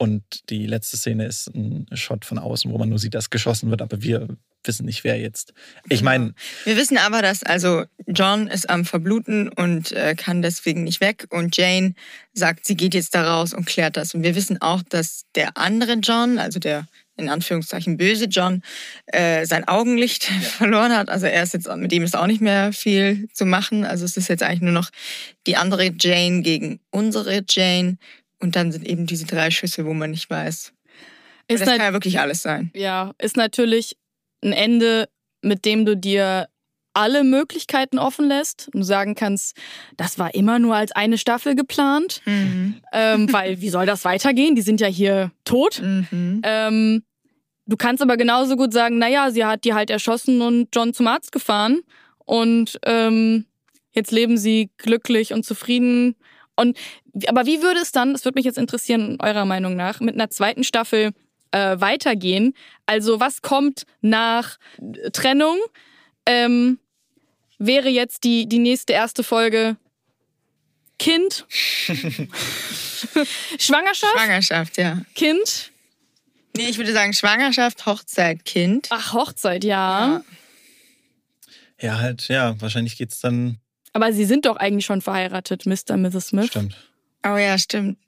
Und die letzte Szene ist ein Shot von außen, wo man nur sieht, dass geschossen wird, aber wir wissen nicht, wer jetzt. Ich genau. meine. Wir wissen aber, dass also John ist am Verbluten und äh, kann deswegen nicht weg. Und Jane sagt, sie geht jetzt da raus und klärt das. Und wir wissen auch, dass der andere John, also der in Anführungszeichen böse John, äh, sein Augenlicht <laughs> verloren hat. Also er ist jetzt, mit ihm ist auch nicht mehr viel zu machen. Also es ist jetzt eigentlich nur noch die andere Jane gegen unsere Jane. Und dann sind eben diese drei Schüsse, wo man nicht weiß. Ist das kann ja wirklich alles sein. Ja, ist natürlich ein Ende, mit dem du dir alle Möglichkeiten offen lässt und sagen kannst, das war immer nur als eine Staffel geplant, mhm. ähm, weil wie soll das weitergehen? Die sind ja hier tot. Mhm. Ähm, du kannst aber genauso gut sagen, naja, sie hat die halt erschossen und John zum Arzt gefahren und ähm, jetzt leben sie glücklich und zufrieden. Und aber wie würde es dann, das würde mich jetzt interessieren, eurer Meinung nach, mit einer zweiten Staffel äh, weitergehen. Also was kommt nach Trennung? Ähm, wäre jetzt die, die nächste erste Folge Kind? <laughs> Schwangerschaft? Schwangerschaft, ja. Kind? Nee, ich würde sagen Schwangerschaft, Hochzeit, Kind. Ach, Hochzeit, ja. Ja, ja halt, ja, wahrscheinlich geht's dann. Aber sie sind doch eigentlich schon verheiratet, Mr. und Mrs. Smith. Stimmt. Oh ja, stimmt.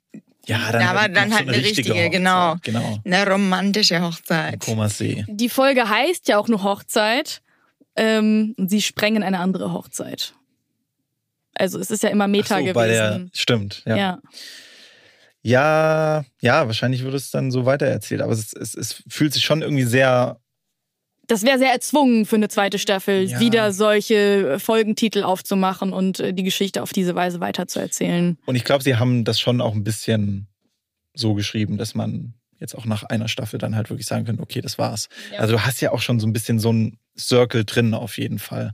Ja, dann ja, aber dann halt so eine, eine richtige, richtige genau. genau. Eine romantische Hochzeit. See. Die Folge heißt ja auch nur Hochzeit. ähm, sie sprengen eine andere Hochzeit. Also es ist ja immer Meta Ach so, gewesen. bei der, stimmt, ja. ja. ja. Ja, wahrscheinlich wird es dann so weitererzählt, aber es, es, es fühlt sich schon irgendwie sehr Das wäre sehr erzwungen für eine zweite Staffel, Ja. wieder solche Folgentitel aufzumachen und äh, die Geschichte auf diese Weise weiterzuerzählen. Und ich glaube, sie haben das schon auch ein bisschen so geschrieben, dass man jetzt auch nach einer Staffel dann halt wirklich sagen könnte, okay, das war's. Ja. Also du hast ja auch schon so ein bisschen so ein Circle drin auf jeden Fall.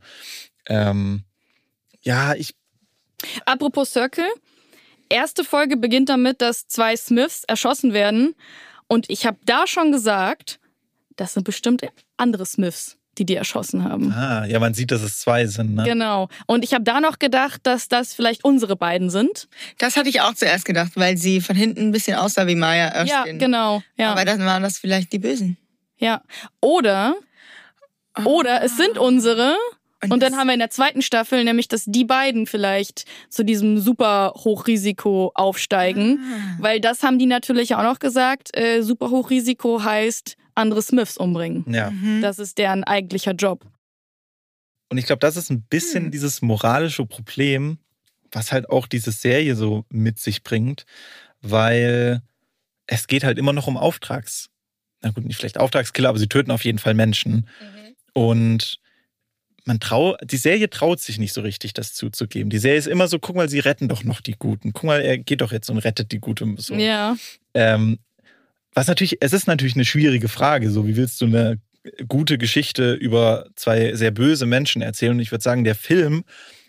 Ähm, ja, ich, Apropos Circle, erste Folge beginnt damit, dass zwei Smiths erschossen werden. Und ich habe da schon gesagt, das sind bestimmt andere Smiths, die die erschossen haben. ah, ja, man sieht, dass es zwei sind. Ne? Genau. Und ich habe da noch gedacht, dass das vielleicht unsere beiden sind. Das hatte ich auch zuerst gedacht, weil sie von hinten ein bisschen aussah wie Maya Erskine. Ja, genau. Ja. Aber dann waren das vielleicht die Bösen. ja. Oder, oder es sind unsere. Und, dann das- haben wir in der zweiten Staffel nämlich, dass die beiden vielleicht zu diesem super Hochrisiko aufsteigen. Ah. Weil das haben die natürlich auch noch gesagt. Äh, super Hochrisiko heißt andere Smiths umbringen. Ja. Mhm. Das ist deren eigentlicher Job. Und ich glaube, das ist ein bisschen Hm. dieses moralische Problem, was halt auch diese Serie so mit sich bringt, weil es geht halt immer noch um Auftrags. Na gut, nicht vielleicht Auftragskiller, aber sie töten auf jeden Fall Menschen. Und man trau, die Serie traut sich nicht so richtig, das zuzugeben. Die Serie ist immer so, guck mal, sie retten doch noch die Guten. Guck mal, er geht doch jetzt und rettet die Gute. So. Ja. Ähm, was natürlich, es ist natürlich eine schwierige Frage. So, wie willst du eine gute Geschichte über zwei sehr böse Menschen erzählen? Und ich würde sagen, der Film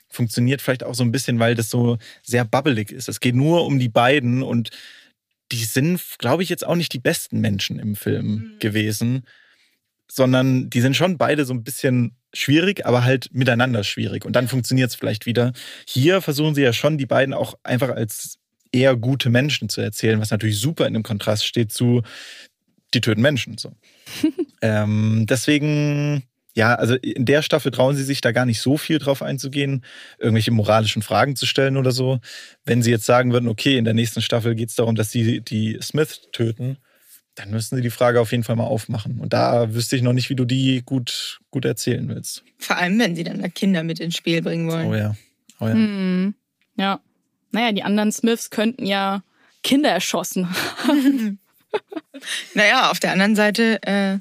funktioniert vielleicht auch so ein bisschen, weil das so sehr bubbelig ist. Es geht nur um die beiden und die sind, glaube ich, jetzt auch nicht die besten Menschen im Film gewesen, sondern die sind schon beide so ein bisschen schwierig, aber halt miteinander schwierig. Und dann funktioniert es vielleicht wieder. Hier versuchen sie ja schon, die beiden auch einfach als eher gute Menschen zu erzählen, was natürlich super in dem Kontrast steht zu die töten Menschen. So. <laughs> ähm, deswegen, ja, also in der Staffel trauen sie sich da gar nicht so viel drauf einzugehen, irgendwelche moralischen Fragen zu stellen oder so. Wenn sie jetzt sagen würden, okay, in der nächsten Staffel geht es darum, dass sie die Smith töten, dann müssten sie die Frage auf jeden Fall mal aufmachen. Und da wüsste ich noch nicht, wie du die gut, gut erzählen willst. Vor allem, wenn sie dann da Kinder mit ins Spiel bringen wollen. Oh ja. Oh ja. Hm. Ja. Naja, die anderen Smiths könnten ja Kinder erschossen haben. <laughs> Naja, auf der anderen Seite äh,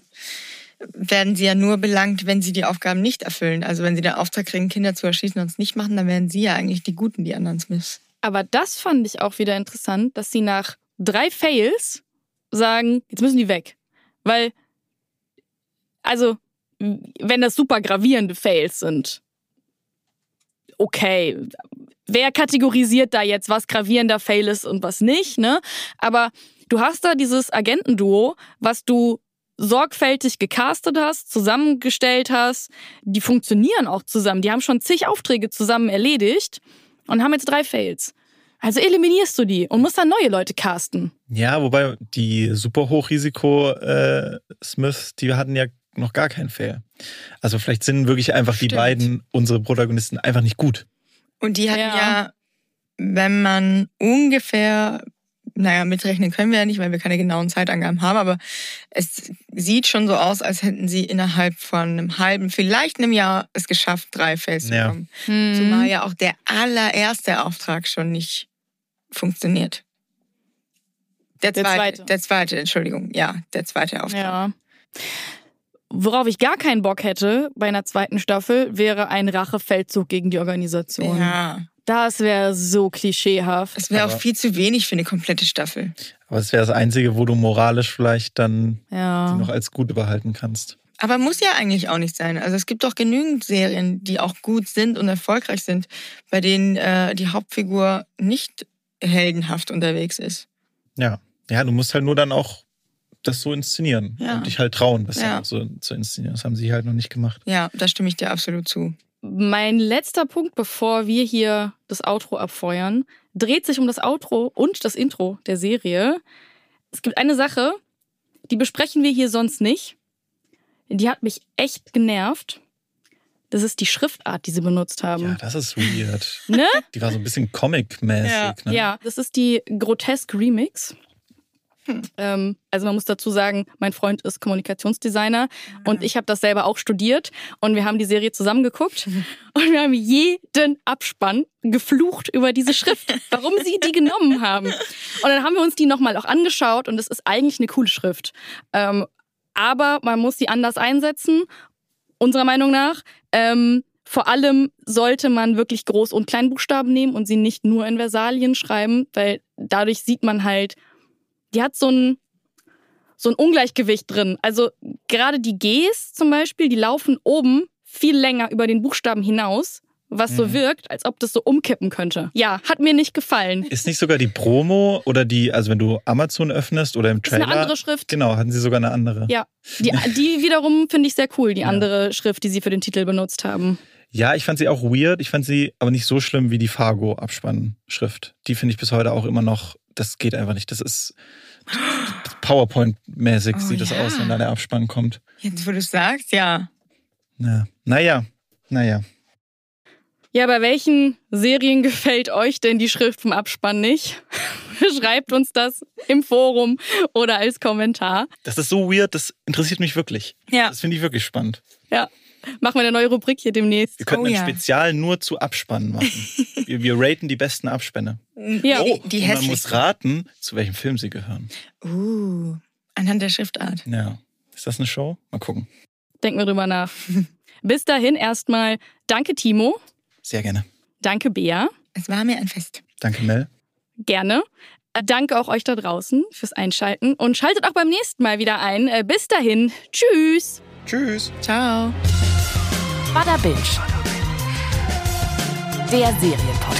werden sie ja nur belangt, wenn sie die Aufgaben nicht erfüllen. Also wenn sie den Auftrag kriegen, Kinder zu erschießen und es nicht machen, dann werden sie ja eigentlich die Guten, die anderen Smiths. Aber das fand ich auch wieder interessant, dass sie nach drei Fails sagen, jetzt müssen die weg. Weil, also, wenn das super gravierende Fails sind, okay, wer kategorisiert da jetzt, was gravierender Fail ist und was nicht, ne? Aber du hast da dieses Agentenduo, was du sorgfältig gecastet hast, zusammengestellt hast, die funktionieren auch zusammen, die haben schon zig Aufträge zusammen erledigt und haben jetzt drei Fails. Also eliminierst du die und musst dann neue Leute casten. Ja, wobei die super Hochrisiko äh, Smiths, die hatten ja noch gar keinen Fail. Also vielleicht sind wirklich einfach die Stimmt. beiden, unsere Protagonisten, einfach nicht gut. Und die hatten Ja. ja, wenn man ungefähr, naja, mitrechnen können wir ja nicht, weil wir keine genauen Zeitangaben haben, aber es sieht schon so aus, als hätten sie innerhalb von einem halben, vielleicht einem Jahr es geschafft, drei Fails zu Ja. bekommen. Hm. Zumal ja auch der allererste Auftrag schon nicht funktioniert. Der Der zweite, zweite. der zweite, Entschuldigung, ja, der zweite Auftrag. Ja. Worauf ich gar keinen Bock hätte bei einer zweiten Staffel, wäre ein Rachefeldzug gegen die Organisation. Ja, Das wäre so klischeehaft. es wäre auch viel zu wenig für eine komplette Staffel. Aber es wäre das Einzige, wo du moralisch vielleicht dann Ja. die noch als gut behalten kannst. Aber muss ja eigentlich auch nicht sein. Also es gibt doch genügend Serien, die auch gut sind und erfolgreich sind, bei denen äh, die Hauptfigur nicht heldenhaft unterwegs ist. Ja. Ja, du musst halt nur dann auch das so inszenieren Ja. und dich halt trauen, das Ja. so zu inszenieren. Das haben sie halt noch nicht gemacht. Ja, da stimme ich dir absolut zu. Mein letzter Punkt, bevor wir hier das Outro abfeuern, dreht sich um das Outro und das Intro der Serie. Es gibt eine Sache, die besprechen wir hier sonst nicht. Die hat mich echt genervt. Das ist die Schriftart, die sie benutzt haben. Ja, das ist weird. Ne? Die war so ein bisschen Comic-mäßig. Ja. ne? Ja, das ist die Grotesk Remix. Ähm, also man muss dazu sagen, mein Freund ist Kommunikationsdesigner und ich habe das selber auch studiert und wir haben die Serie zusammen geguckt <laughs> und wir haben jeden Abspann geflucht über diese Schrift, warum sie die genommen haben. Und dann haben wir uns die nochmal auch angeschaut und es ist eigentlich eine coole Schrift. Ähm, aber man muss sie anders einsetzen, unserer Meinung nach. Ähm, vor allem sollte man wirklich Groß- und Kleinbuchstaben nehmen und sie nicht nur in Versalien schreiben, weil dadurch sieht man halt, die hat so ein, so ein Ungleichgewicht drin. Also gerade die Gs zum Beispiel, die laufen oben viel länger über den Buchstaben hinaus, was so Mhm. wirkt, als ob das so umkippen könnte. Ja, hat mir nicht gefallen. Ist nicht sogar die Promo oder die, also wenn du Amazon öffnest oder im Ist Trailer. eine andere Schrift. Genau, hatten sie sogar eine andere. Ja, die, <laughs> die wiederum finde ich sehr cool, die Ja. andere Schrift, die sie für den Titel benutzt haben. Ja, ich fand sie auch weird. Ich fand sie aber nicht so schlimm wie die Fargo-Abspannschrift. Die finde ich bis heute auch immer noch, das geht einfach nicht. Das ist PowerPoint-mäßig Oh, sieht das ja. aus, wenn da der Abspann kommt. Jetzt, wo du es sagst, ja. Ja. Naja, naja. Ja, bei welchen Serien gefällt euch denn die Schrift vom Abspann nicht? <laughs> Schreibt uns das im Forum oder als Kommentar. Das ist so weird, das interessiert mich wirklich. Ja. Das finde ich wirklich spannend. Ja, machen wir eine neue Rubrik hier demnächst. Wir könnten Oh ein ja. Spezial nur zu Abspannen machen. <laughs> wir, wir raten die besten Abspänne. Ja. Die, die und man muss raten, zu welchem Film sie gehören. Uh, anhand der Schriftart. Ja. Ist das eine Show? Mal gucken. Denken wir drüber nach. <laughs> Bis dahin erstmal danke Timo, Sehr gerne. danke Bea, Es war mir ein Fest. Danke, Mel. gerne. Äh, Danke auch euch da draußen fürs Einschalten und schaltet auch beim nächsten Mal wieder ein. Äh, Bis dahin, tschüss. Tschüss. Ciao. Bada Binge. Der Serienpodcast.